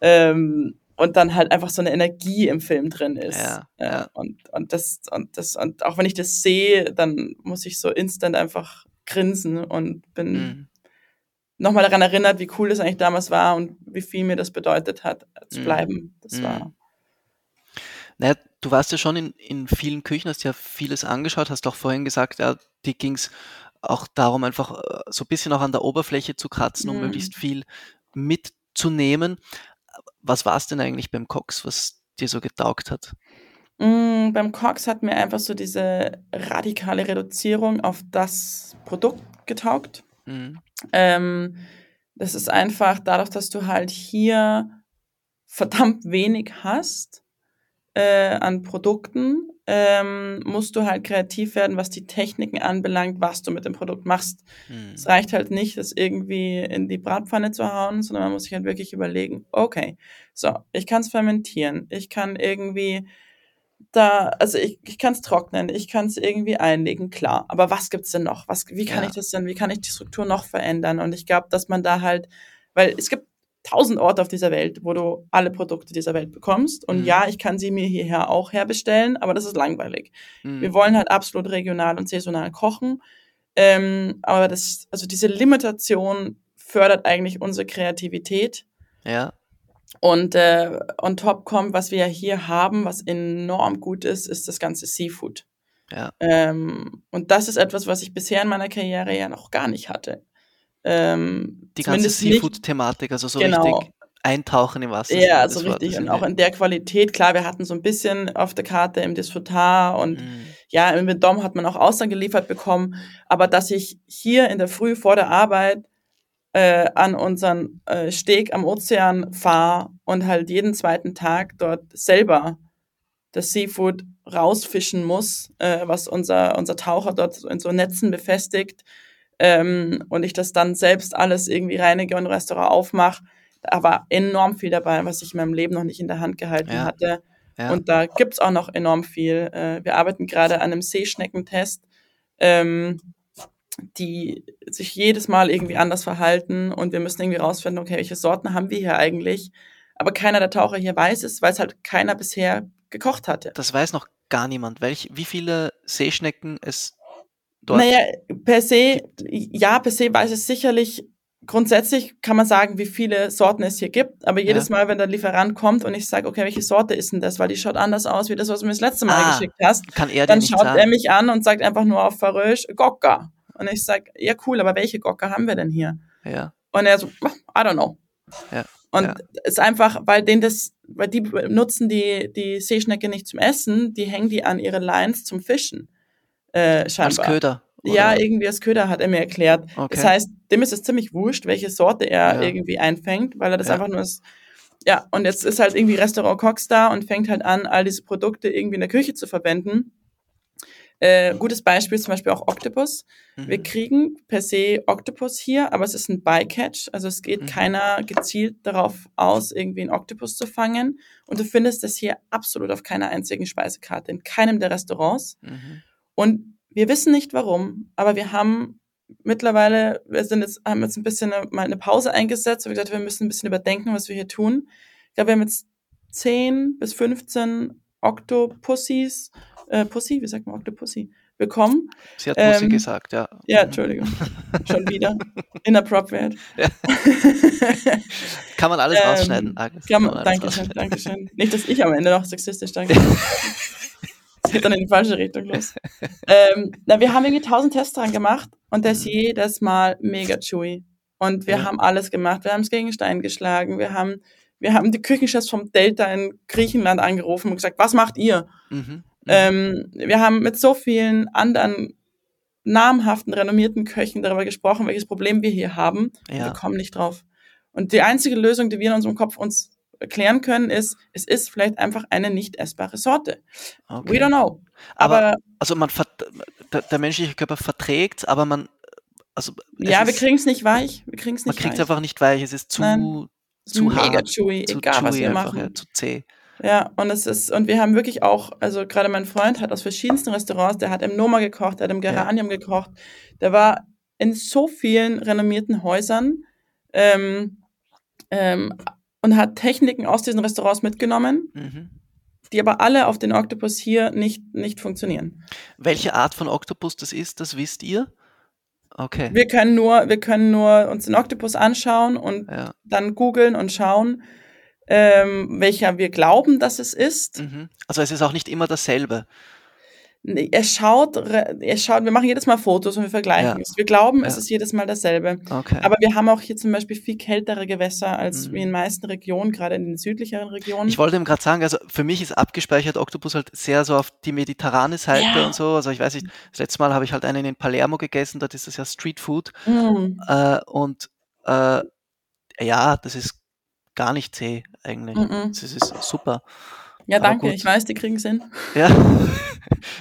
ähm, und dann halt einfach so eine Energie im Film drin ist. Ja, ja. Und, und das, und das, und auch wenn ich das sehe, dann muss ich so instant einfach grinsen und bin mhm. nochmal daran erinnert, wie cool das eigentlich damals war und wie viel mir das bedeutet hat, zu mhm. bleiben. Das mhm. war naja, du warst ja schon in, in vielen Küchen, hast ja vieles angeschaut, hast auch vorhin gesagt, ja, die ging es auch darum, einfach äh, so ein bisschen auch an der Oberfläche zu kratzen, um mhm. möglichst viel mitzunehmen. Was war es denn eigentlich beim Cox, was dir so getaugt hat? Mm, beim Cox hat mir einfach so diese radikale Reduzierung auf das Produkt getaugt. Mhm. Ähm, das ist einfach dadurch, dass du halt hier verdammt wenig hast, äh, an Produkten, ähm, musst du halt kreativ werden, was die Techniken anbelangt, was du mit dem Produkt machst. Hm. Es reicht halt nicht, das irgendwie in die Bratpfanne zu hauen, sondern man muss sich halt wirklich überlegen, okay, so, ich kann es fermentieren, ich kann irgendwie da, also ich, ich kann es trocknen, ich kann es irgendwie einlegen, klar. Aber was gibt's denn noch? Was, wie kann ja. ich das denn, wie kann ich die Struktur noch verändern? Und ich glaube, dass man da halt, weil es gibt tausend Orte auf dieser Welt, wo du alle Produkte dieser Welt bekommst. Und mhm. ja, ich kann sie mir hierher auch herbestellen, aber das ist langweilig. Mhm. Wir wollen halt absolut regional und saisonal kochen. Ähm, aber das, also diese Limitation fördert eigentlich unsere Kreativität. Ja. Und äh, on top kommt, was wir ja hier haben, was enorm gut ist, ist das ganze Seafood. Ja. Ähm, und das ist etwas, was ich bisher in meiner Karriere ja noch gar nicht hatte. Ähm, die ganze Seafood-Thematik, also so genau. richtig eintauchen im Wasser. Ja, so richtig. Und auch in der Qualität. Klar, wir hatten so ein bisschen auf der Karte im Disputar und mm. ja, im Dom hat man auch Austern geliefert bekommen. Aber dass ich hier in der Früh vor der Arbeit äh, an unseren äh, Steg am Ozean fahre und halt jeden zweiten Tag dort selber das Seafood rausfischen muss, äh, was unser, unser Taucher dort in so Netzen befestigt ähm, und ich das dann selbst alles irgendwie reinige und Restaurant aufmache. Da war enorm viel dabei, was ich in meinem Leben noch nicht in der Hand gehalten ja. hatte. Ja. Und da gibt's auch noch enorm viel. Äh, wir arbeiten gerade an einem Seeschneckentest, ähm, die sich jedes Mal irgendwie anders verhalten und wir müssen irgendwie rausfinden, okay, welche Sorten haben wir hier eigentlich? Aber keiner der Taucher hier weiß es, weil es halt keiner bisher gekocht hatte. Das weiß noch gar niemand. Welch, wie viele Seeschnecken es dort? Naja, per se, ja, per se weiß es sicherlich, grundsätzlich kann man sagen, wie viele Sorten es hier gibt, aber jedes ja. Mal, wenn der Lieferant kommt und ich sage, okay, welche Sorte ist denn das, weil die schaut anders aus, wie das, was du mir das letzte Mal ah, geschickt hast, dann schaut sagen. er mich an und sagt einfach nur auf Farösch, Gokka. Und ich sage, ja cool, aber welche Gokka haben wir denn hier? Ja. Und er so, I don't know. Ja. Und ja. ist einfach, weil denen das, weil die nutzen die, die Seeschnecke nicht zum Essen, die hängen die an ihre Lines zum Fischen. Äh, scheinbar. Als Köder. Oder? Ja, irgendwie als Köder hat er mir erklärt. Okay. Das heißt, dem ist es ziemlich wurscht, welche Sorte er ja. irgendwie einfängt, weil er das ja. einfach nur ist. Ja, und jetzt ist halt irgendwie Restaurant Cox da und fängt halt an, all diese Produkte irgendwie in der Küche zu verwenden. Äh, gutes Beispiel ist zum Beispiel auch Octopus. Mhm. Wir kriegen per se Octopus hier, aber es ist ein Bycatch. Also es geht mhm. keiner gezielt darauf aus, irgendwie einen Octopus zu fangen. Und du findest das hier absolut auf keiner einzigen Speisekarte, in keinem der Restaurants. Mhm. Und wir wissen nicht warum, aber wir haben mittlerweile, wir sind jetzt, haben jetzt ein bisschen eine, mal eine Pause eingesetzt und gesagt, wir müssen ein bisschen überdenken, was wir hier tun. Ich glaube, wir haben jetzt 10 bis 15 Octopussies, äh, Pussy, wie sagt man Octopussy, bekommen. Sie hat Pussy ähm, gesagt, ja. Ja, Entschuldigung. Schon wieder. Inappropriate. Ja. kann man alles ähm, rausschneiden, Agnes. Kann man, danke schön, danke schön. Nicht, dass ich am Ende noch sexistisch danke. geht dann in die falsche Richtung los. ähm, na, wir haben irgendwie tausend Tests dran gemacht und der ist mhm. jedes Mal mega chewy. Und wir ja. haben alles gemacht. Wir haben es gegen Stein geschlagen. Wir haben, wir haben die Küchenchefs vom Delta in Griechenland angerufen und gesagt, was macht ihr? Mhm. Mhm. Ähm, wir haben mit so vielen anderen namhaften, renommierten Köchen darüber gesprochen, welches Problem wir hier haben. Ja. Wir kommen nicht drauf. Und die einzige Lösung, die wir in unserem Kopf uns erklären können, ist, es ist vielleicht einfach eine nicht essbare Sorte. Okay. We don't know. Aber, aber also man der, der, menschliche Körper verträgt, aber man Also Ja, wir ist, kriegen es nicht weich. Wir kriegen es man nicht kriegt es einfach nicht weich, es ist zu, Nein. Zu mega hart, chewy, zu egal was chewy wir einfach, machen. ja, zu zäh. Ja, und es ist, und wir haben wirklich auch, also gerade mein Freund hat aus verschiedensten Restaurants, der hat im Noma gekocht, der hat im Geranium gekocht, der war in so vielen renommierten Häusern ähm, ähm, und hat Techniken aus diesen Restaurants mitgenommen, Mhm. die aber alle auf den Oktopus hier nicht, nicht funktionieren. Welche Art von Oktopus das ist, das wisst ihr? Okay. Wir können nur, wir können nur uns den Oktopus anschauen und Ja. dann googeln und schauen, ähm, welcher wir glauben, dass es ist. Mhm. Also es ist auch nicht immer dasselbe. Er schaut, er schaut, wir machen jedes Mal Fotos und wir vergleichen Ja. es. Wir glauben, es Ja. ist jedes Mal dasselbe. Okay. Aber wir haben auch hier zum Beispiel viel kältere Gewässer als Mhm. wie in den meisten Regionen, gerade in den südlicheren Regionen. Ich wollte ihm gerade sagen, also für mich ist abgespeichert Oktopus halt sehr so auf die mediterrane Seite Ja. und so. Also ich weiß nicht, das letzte Mal habe ich halt einen in Palermo gegessen, dort ist das ja Street Food. Mm. Äh, und äh, ja, das ist gar nicht zäh eigentlich. Mhm. Das ist super. Ja, Aber danke. Ich weiß, die kriegen Sinn. Ja,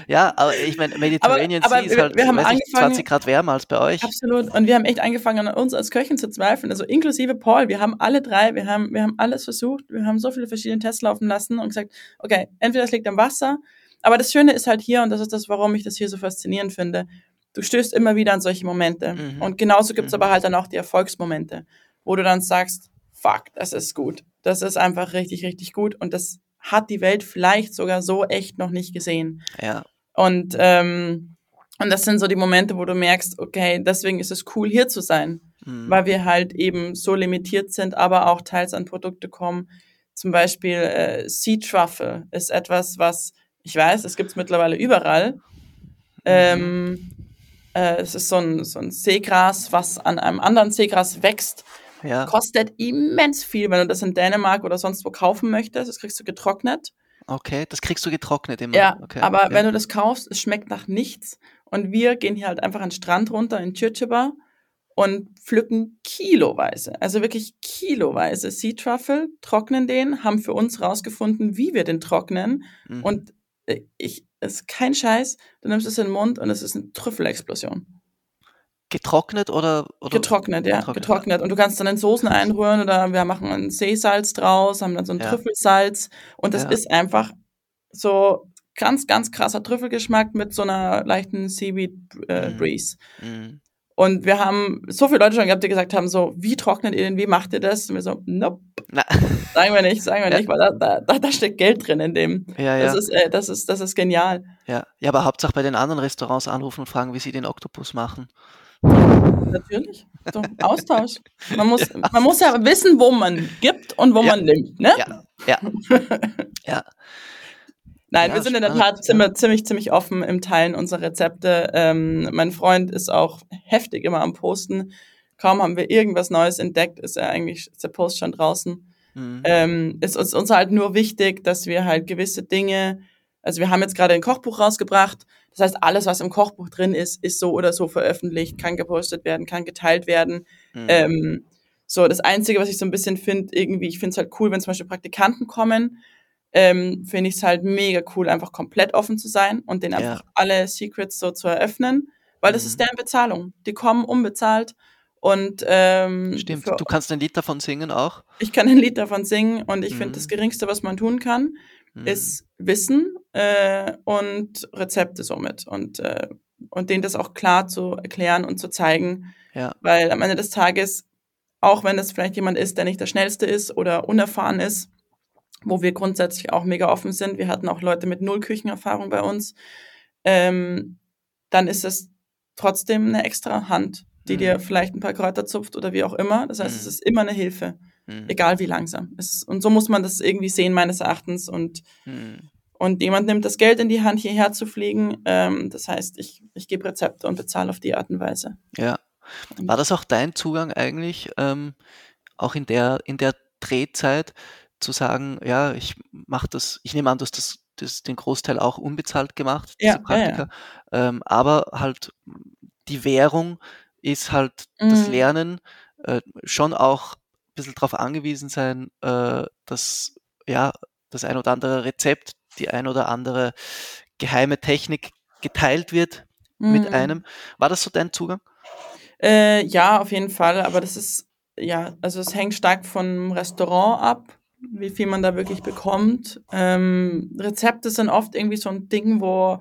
ja aber ich meine, Mediterranean aber Sea ist halt wir haben angefangen- 20 Grad wärmer als bei euch. Absolut. Und wir haben echt angefangen, an uns als Köchin zu zweifeln. Also inklusive Paul. Wir haben alle drei, wir haben, wir haben alles versucht. Wir haben so viele verschiedene Tests laufen lassen und gesagt, okay, entweder es liegt am Wasser. Aber das Schöne ist halt hier, und das ist das, warum ich das hier so faszinierend finde, du stößt immer wieder an solche Momente. Mhm. Und genauso gibt's Mhm. aber halt dann auch die Erfolgsmomente, wo du dann sagst, fuck, das ist gut. Das ist einfach richtig, richtig gut. Und das hat die Welt vielleicht sogar so echt noch nicht gesehen. Ja, Und, ähm, und das sind so die Momente, wo du merkst, okay, deswegen ist es cool, hier zu sein, mhm. weil wir halt eben so limitiert sind, aber auch teils an Produkte kommen. Zum Beispiel äh, Sea Truffle ist etwas, was ich weiß, es gibt's mittlerweile überall. Ähm, äh, es ist so ein, so ein Seegras, was an einem anderen Seegras wächst. Ja. Kostet immens viel, wenn du das in Dänemark oder sonst wo kaufen möchtest. Das kriegst du getrocknet. Okay, das kriegst du getrocknet immer. Ja, okay. aber ja. wenn du das kaufst, es schmeckt nach nichts. Und wir gehen hier halt einfach an den Strand runter in Chirchiba und pflücken kiloweise, also wirklich kiloweise Sea Truffle, trocknen den, haben für uns rausgefunden, wie wir den trocknen. Mhm. Und äh, ich, es ist kein Scheiß, du nimmst es in den Mund und es ist eine Trüffelexplosion. Getrocknet oder, oder Getrocknet, ja, Getrocknet, getrocknet. Und du kannst dann in Soßen einrühren oder wir machen ein Seesalz draus, haben dann so ein Ja. Trüffelsalz. Und das Ja. ist einfach so ganz, ganz krasser Trüffelgeschmack mit so einer leichten Seaweed äh, Mhm. Breeze. Mhm. Und wir haben so viele Leute schon gehabt, die gesagt haben, so, wie trocknet ihr den, wie macht ihr das? Und wir so, nope, Na, sagen wir nicht, sagen wir Ja. nicht, weil da, da, da, da steckt Geld drin in dem. ja, ja, Das ist, äh, das ist, das ist genial. ja. Ja, aber Hauptsache bei den anderen Restaurants anrufen und fragen, wie sie den Oktopus machen. Natürlich. So, Austausch. Man muss, man muss ja wissen, wo man gibt und wo Ja. man nimmt, ne? Ja, ja. ja. Nein, Ja, wir sind in der spannend, Tat ziemlich, ziemlich, ziemlich offen im Teilen unserer Rezepte. Ähm, mein Freund ist auch heftig immer am Posten. Kaum haben wir irgendwas Neues entdeckt, ist er eigentlich, ist der Post schon draußen. Mhm. Ähm, ist uns, uns halt nur wichtig, dass wir halt gewisse Dinge, also wir haben jetzt gerade ein Kochbuch rausgebracht. Das heißt, alles, was im Kochbuch drin ist, ist so oder so veröffentlicht, kann gepostet werden, kann geteilt werden. Mhm. Ähm, so, das Einzige, was ich so ein bisschen finde, irgendwie, ich finde es halt cool, wenn zum Beispiel Praktikanten kommen, ähm, finde ich es halt mega cool, einfach komplett offen zu sein und denen Ja. einfach alle Secrets so zu eröffnen, weil das Mhm. ist deren Bezahlung. Die kommen unbezahlt und ähm, Stimmt, für, du kannst ein Lied davon singen auch. ich kann ein Lied davon singen und ich Mhm. finde, das Geringste, was man tun kann, Mhm. ist Wissen äh, und Rezepte somit und, äh, und denen das auch klar zu erklären und zu zeigen, Ja. weil am Ende des Tages, auch wenn das vielleicht jemand ist, der nicht der Schnellste ist oder unerfahren ist, wo wir grundsätzlich auch mega offen sind, wir hatten auch Leute mit null Küchenerfahrung bei uns, ähm, dann ist es trotzdem eine extra Hand, die Mhm. dir vielleicht ein paar Kräuter zupft oder wie auch immer. Das heißt, es Mhm. ist immer eine Hilfe, Mhm. egal wie langsam. Es und so muss man das irgendwie sehen, meines Erachtens. Und, Mhm. und jemand nimmt das Geld in die Hand, hierher zu fliegen. Ähm, das heißt, ich, ich gebe Rezepte und bezahle auf die Art und Weise. Ja. War das auch dein Zugang eigentlich, ähm, auch in der, in der Drehzeit, zu sagen, ja, ich mache das, ich nehme an, dass das, das den Großteil auch unbezahlt gemacht, diese Ja, ja, ja. Praktika, Ähm, aber halt die Währung ist halt das Mhm. Lernen, äh, schon auch bisschen darauf angewiesen sein, äh, dass ja das ein oder andere Rezept, die ein oder andere geheime Technik geteilt wird mit Mhm. einem. War das so dein Zugang? Äh, ja, auf jeden Fall, aber das ist, ja, also es hängt stark vom Restaurant ab, wie viel man da wirklich bekommt. Ähm, Rezepte sind oft irgendwie so ein Ding, wo,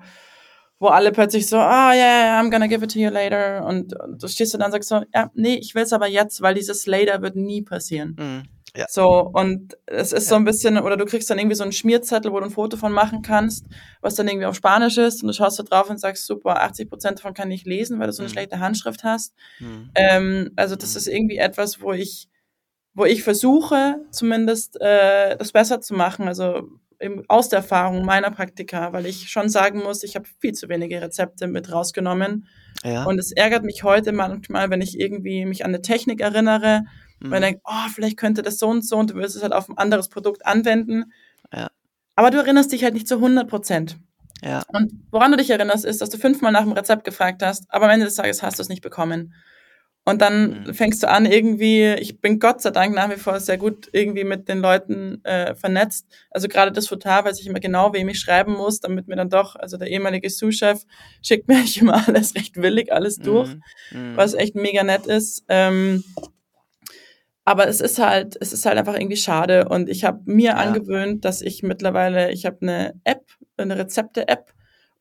wo alle plötzlich so, ah, ja, yeah, I'm gonna give it to you later. Und, und du stehst dann und sagst so, ja, nee, ich will es aber jetzt, weil dieses later wird nie passieren. Mhm. Ja. So, und es ist so ein bisschen, oder du kriegst dann irgendwie so einen Schmierzettel, wo du ein Foto von machen kannst, was dann irgendwie auf Spanisch ist, und du schaust da drauf und sagst, super, 80 Prozent davon kann ich lesen, weil du so eine Mhm. schlechte Handschrift hast. Mhm. Ähm, also das Mhm. ist irgendwie etwas, wo ich, wo ich versuche, zumindest äh, das besser zu machen, also im, aus der Erfahrung meiner Praktika, weil ich schon sagen muss, ich habe viel zu wenige Rezepte mit rausgenommen. Ja. Und es ärgert mich heute manchmal, wenn ich irgendwie mich an eine Technik erinnere, Mhm. weil ich denke, oh, vielleicht könnte das so und so und du willst es halt auf ein anderes Produkt anwenden. Ja. Aber du erinnerst dich halt nicht zu 100 Prozent. ja. Und woran du dich erinnerst, ist, dass du fünfmal nach dem Rezept gefragt hast, aber am Ende des Tages hast du es nicht bekommen. Und dann Mhm. fängst du an, irgendwie, ich bin Gott sei Dank nach wie vor sehr gut irgendwie mit den Leuten äh, vernetzt. Also gerade das Futar weiß ich immer genau, wem ich schreiben muss, damit mir dann doch, also der ehemalige Sous-Chef schickt mir eigentlich immer alles recht willig, alles durch Mhm. Mhm. was echt mega nett ist. Ähm, aber es ist halt, es ist halt einfach irgendwie schade. Und ich habe mir Ja. angewöhnt, dass ich mittlerweile, ich habe eine App, eine Rezepte-App.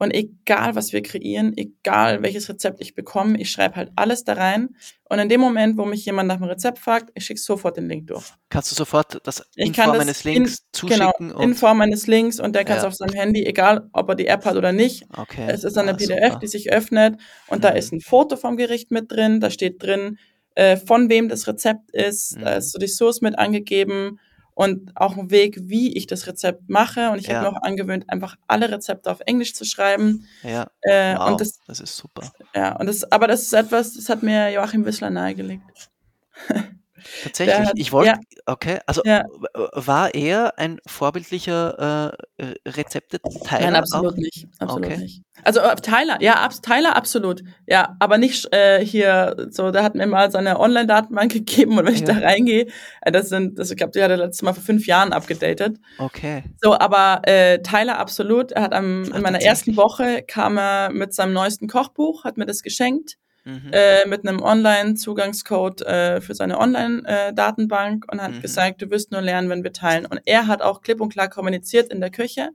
Und egal, was wir kreieren, egal welches Rezept ich bekomme, ich schreibe halt alles da rein. Und in dem Moment, wo mich jemand nach dem Rezept fragt, ich schicke sofort den Link durch. Kannst du sofort das in Form das eines Links in, genau, zuschicken? in Form eines Links und der kann es Ja. auf seinem Handy, egal ob er die App hat oder nicht, okay. es ist eine Ah, PDF, super. die sich öffnet und da Mhm. ist ein Foto vom Gericht mit drin. Da steht drin, äh, von wem das Rezept ist. Da Mhm. ist so die Source mit angegeben und auch ein Weg, wie ich das Rezept mache. Und ich Ja. habe mir auch angewöhnt, einfach alle Rezepte auf Englisch zu schreiben. Ja, Äh, wow, Und das, das ist super. ja, und das, aber das ist etwas, das hat mir Joachim Wissler nahegelegt. Tatsächlich, hat- ich wollte, ja. okay, also Ja. w- war er ein vorbildlicher äh, äh, Rezepteteiler? Nein, absolut auch? nicht. Absolut Okay. nicht. Also äh, Tyler, ja, abs Tyler absolut. Ja, aber nicht äh, hier, so, der hat mir mal seine Online-Datenbank gegeben und wenn ich Ja. da reingehe, äh, das sind, das, ich glaube, die hat er letztes Mal vor fünf Jahren abgedatet. Okay. So, aber äh, Tyler absolut. Er hat am, in meiner ersten Woche kam er mit seinem neuesten Kochbuch, hat mir das geschenkt, Mhm. äh, mit einem Online-Zugangscode äh, für seine Online-Datenbank und hat Mhm. gesagt, du wirst nur lernen, wenn wir teilen. Und er hat auch klipp und klar kommuniziert in der Küche,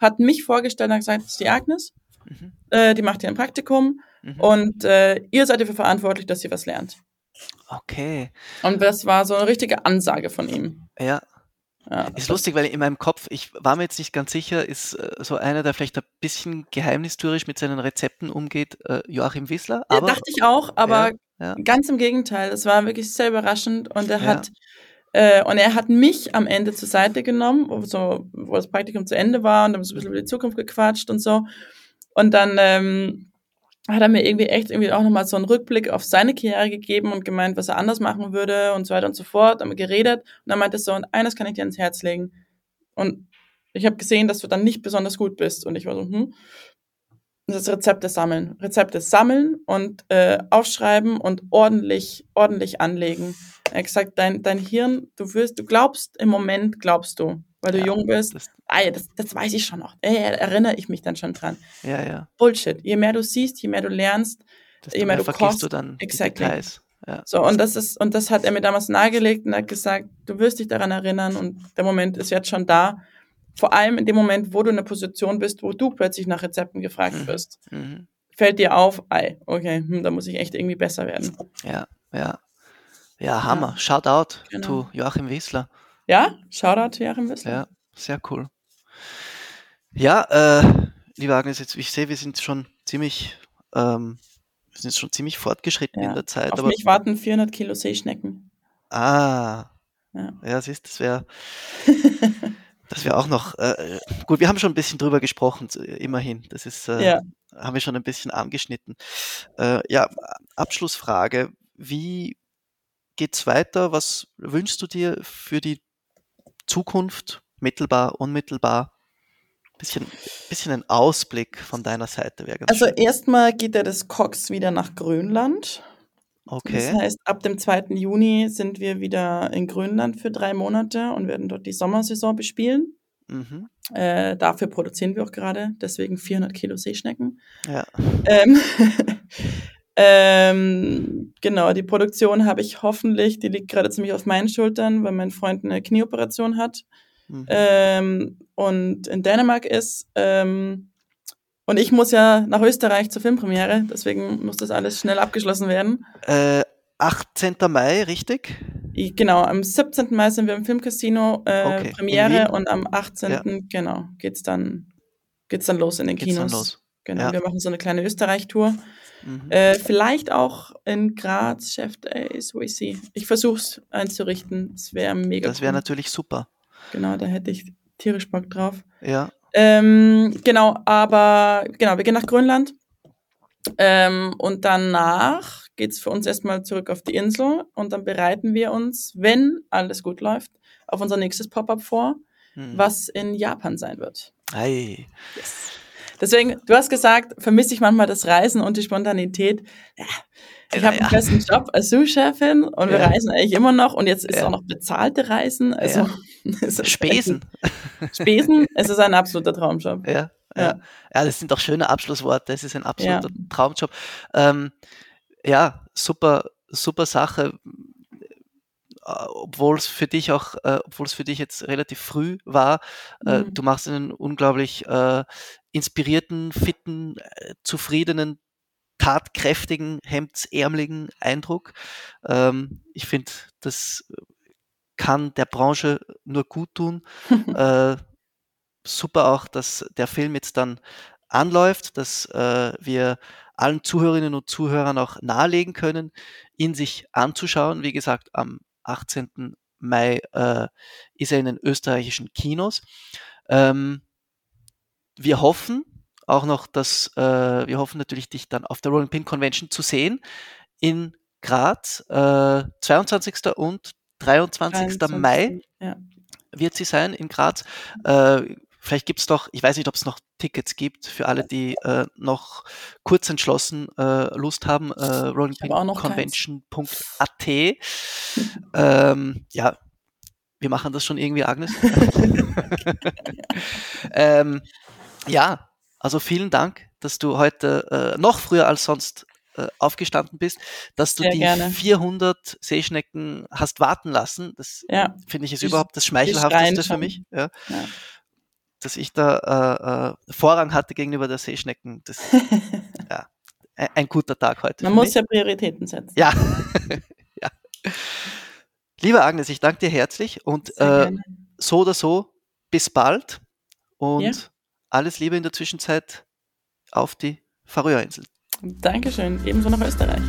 hat mich vorgestellt und hat gesagt, das ist die Agnes, Mhm. äh, die macht hier ein Praktikum Mhm. und äh, ihr seid dafür verantwortlich, dass ihr was lernt. Okay. Und das war so eine richtige Ansage von ihm. Ja, Ja, ist lustig, weil in meinem Kopf, ich war mir jetzt nicht ganz sicher, ist äh, so einer, der vielleicht ein bisschen geheimnistuerisch mit seinen Rezepten umgeht, äh, Joachim Wissler. Ja, Aber dachte ich auch, aber ja. ganz im Gegenteil. Es war wirklich sehr überraschend und er Ja. hat äh, und er hat mich am Ende zur Seite genommen, wo, so, wo das Praktikum zu Ende war und dann so ein bisschen über die Zukunft gequatscht und so. Und dann ähm, hat er mir irgendwie echt irgendwie auch nochmal so einen Rückblick auf seine Karriere gegeben und gemeint, was er anders machen würde und so weiter und so fort. Haben wir geredet und dann meinte er so, und eines kann ich dir ans Herz legen. Und ich habe gesehen, dass du dann nicht besonders gut bist. Und ich war so, hm. Das ist Rezepte sammeln. Rezepte sammeln und äh, aufschreiben und ordentlich, ordentlich anlegen. Er hat gesagt, dein, dein Hirn, du wirst, du glaubst, im Moment glaubst du, weil du Ja, jung bist. Das, Ah, ja, das, das weiß ich schon noch. Äh, erinnere ich mich dann schon dran. ja, ja. Bullshit. Je mehr du siehst, je mehr du lernst, Das Je mehr du vergisst kochst, du dann exactly. die Details. Ja. So, und das ist, und das hat er mir damals nahegelegt und hat gesagt, du wirst dich daran erinnern und der Moment ist jetzt schon da. Vor allem in dem Moment, wo du in einer Position bist, wo du plötzlich nach Rezepten gefragt Mhm. wirst. Mhm. Fällt dir auf, ei, okay, hm, da muss ich echt irgendwie besser werden. Ja, ja. Ja, Hammer. Shout out Genau. to Joachim Wissler. Ja, Shoutout, Joachim Wissler. Ja, sehr cool. Ja, äh, liebe Agnes, jetzt, ich sehe, wir sind schon ziemlich, ähm, wir sind schon ziemlich fortgeschritten Ja, in der Zeit, Auf aber mich warten 400 Kilo Seeschnecken. ah, Ja. ja, siehst, das wäre, das wäre auch noch, äh, gut, wir haben schon ein bisschen drüber gesprochen, immerhin, das ist, äh, Ja. haben wir schon ein bisschen angeschnitten. Äh, ja, Abschlussfrage, wie geht's weiter? Was wünschst du dir für die Zukunft, mittelbar, unmittelbar? Bisschen, bisschen ein Ausblick von deiner Seite wäre ganz Also schön. erstmal geht ja das Cox wieder nach Grönland. Das Okay. heißt, ab dem 2. Juni sind wir wieder in Grönland für drei Monate und werden dort die Sommersaison bespielen. Mhm. Äh, dafür produzieren wir auch gerade, deswegen 400 Kilo Seeschnecken. Ja. Ähm, Ähm, genau, die Produktion habe ich hoffentlich, die liegt gerade ziemlich auf meinen Schultern, weil mein Freund eine Knieoperation hat Mhm. ähm, und in Dänemark ist. Ähm, und ich muss ja nach Österreich zur Filmpremiere, deswegen muss das alles schnell abgeschlossen werden. Äh, 18. Mai, richtig? Ich, genau, am 17. Mai sind wir im Filmcasino äh, Okay? Premiere und am 18. genau geht's dann geht's dann los in den Geht's Kinos. Genau, Ja. wir machen so eine kleine Österreich-Tour. Mhm. Äh, vielleicht auch in Graz, Chef Days, we see. Ich versuche es einzurichten. Es wäre mega Das wäre cool. natürlich super. Genau, da hätte ich tierisch Bock drauf. Ja. Ähm, genau, aber genau, wir gehen nach Grönland. Ähm, und danach geht's für uns erstmal zurück auf die Insel und dann bereiten wir uns, wenn alles gut läuft, auf unser nächstes Pop-up vor, Mhm. was in Japan sein wird. Ei. Deswegen, du hast gesagt, vermisse ich manchmal das Reisen und die Spontanität. Ja, ich Ja, habe einen festen Job als Sous-Chefin und wir Ja. reisen eigentlich immer noch und jetzt ist Ja. auch noch bezahlte Reisen. Also Spesen. Spesen, es ist ein absoluter Traumjob. Ja, ja. Ja. das sind auch schöne Abschlussworte. Es ist ein absoluter. Traumjob. Ähm, ja, super, super Sache. Obwohl es für dich auch, äh, obwohl es für dich jetzt relativ früh war, äh, Mhm. du machst einen unglaublich äh, inspirierten, fitten, äh, zufriedenen, tatkräftigen, hemdsärmeligen Eindruck. Ähm, ich finde, das kann der Branche nur gut tun. äh, super auch, dass der Film jetzt dann anläuft, dass äh, wir allen Zuhörerinnen und Zuhörern auch nahelegen können, ihn sich anzuschauen. Wie gesagt, am 18. Mai äh, ist er in den österreichischen Kinos. Ähm, wir hoffen auch noch, dass äh, wir hoffen natürlich, dich dann auf der Rolling Pin Convention zu sehen in Graz, äh, 22. und 23. Mai Ja. wird sie sein in Graz. Äh, vielleicht gibt es doch, ich weiß nicht, ob es noch Tickets gibt für alle, die äh, noch kurz entschlossen äh, Lust haben. Äh, rollingpinconvention.at. ähm, ja, wir machen das schon irgendwie, Agnes. ähm, ja, also vielen Dank, dass du heute äh, noch früher als sonst äh, aufgestanden bist, dass du Sehr die gerne. 400 Seeschnecken hast warten lassen. Das Ja. finde ich ist Die- überhaupt das Schmeichelhafteste für mich. Ja. Ja. Dass ich da äh, äh, Vorrang hatte gegenüber der Seeschnecken. Das ja, ein, ein guter Tag heute. Man muss mich. ja Prioritäten setzen. Ja. ja. Liebe Agnes, ich danke dir herzlich und äh, so oder so, bis bald und Ja. alles Liebe in der Zwischenzeit auf die Färöerinseln. Dankeschön. Ebenso nach Österreich.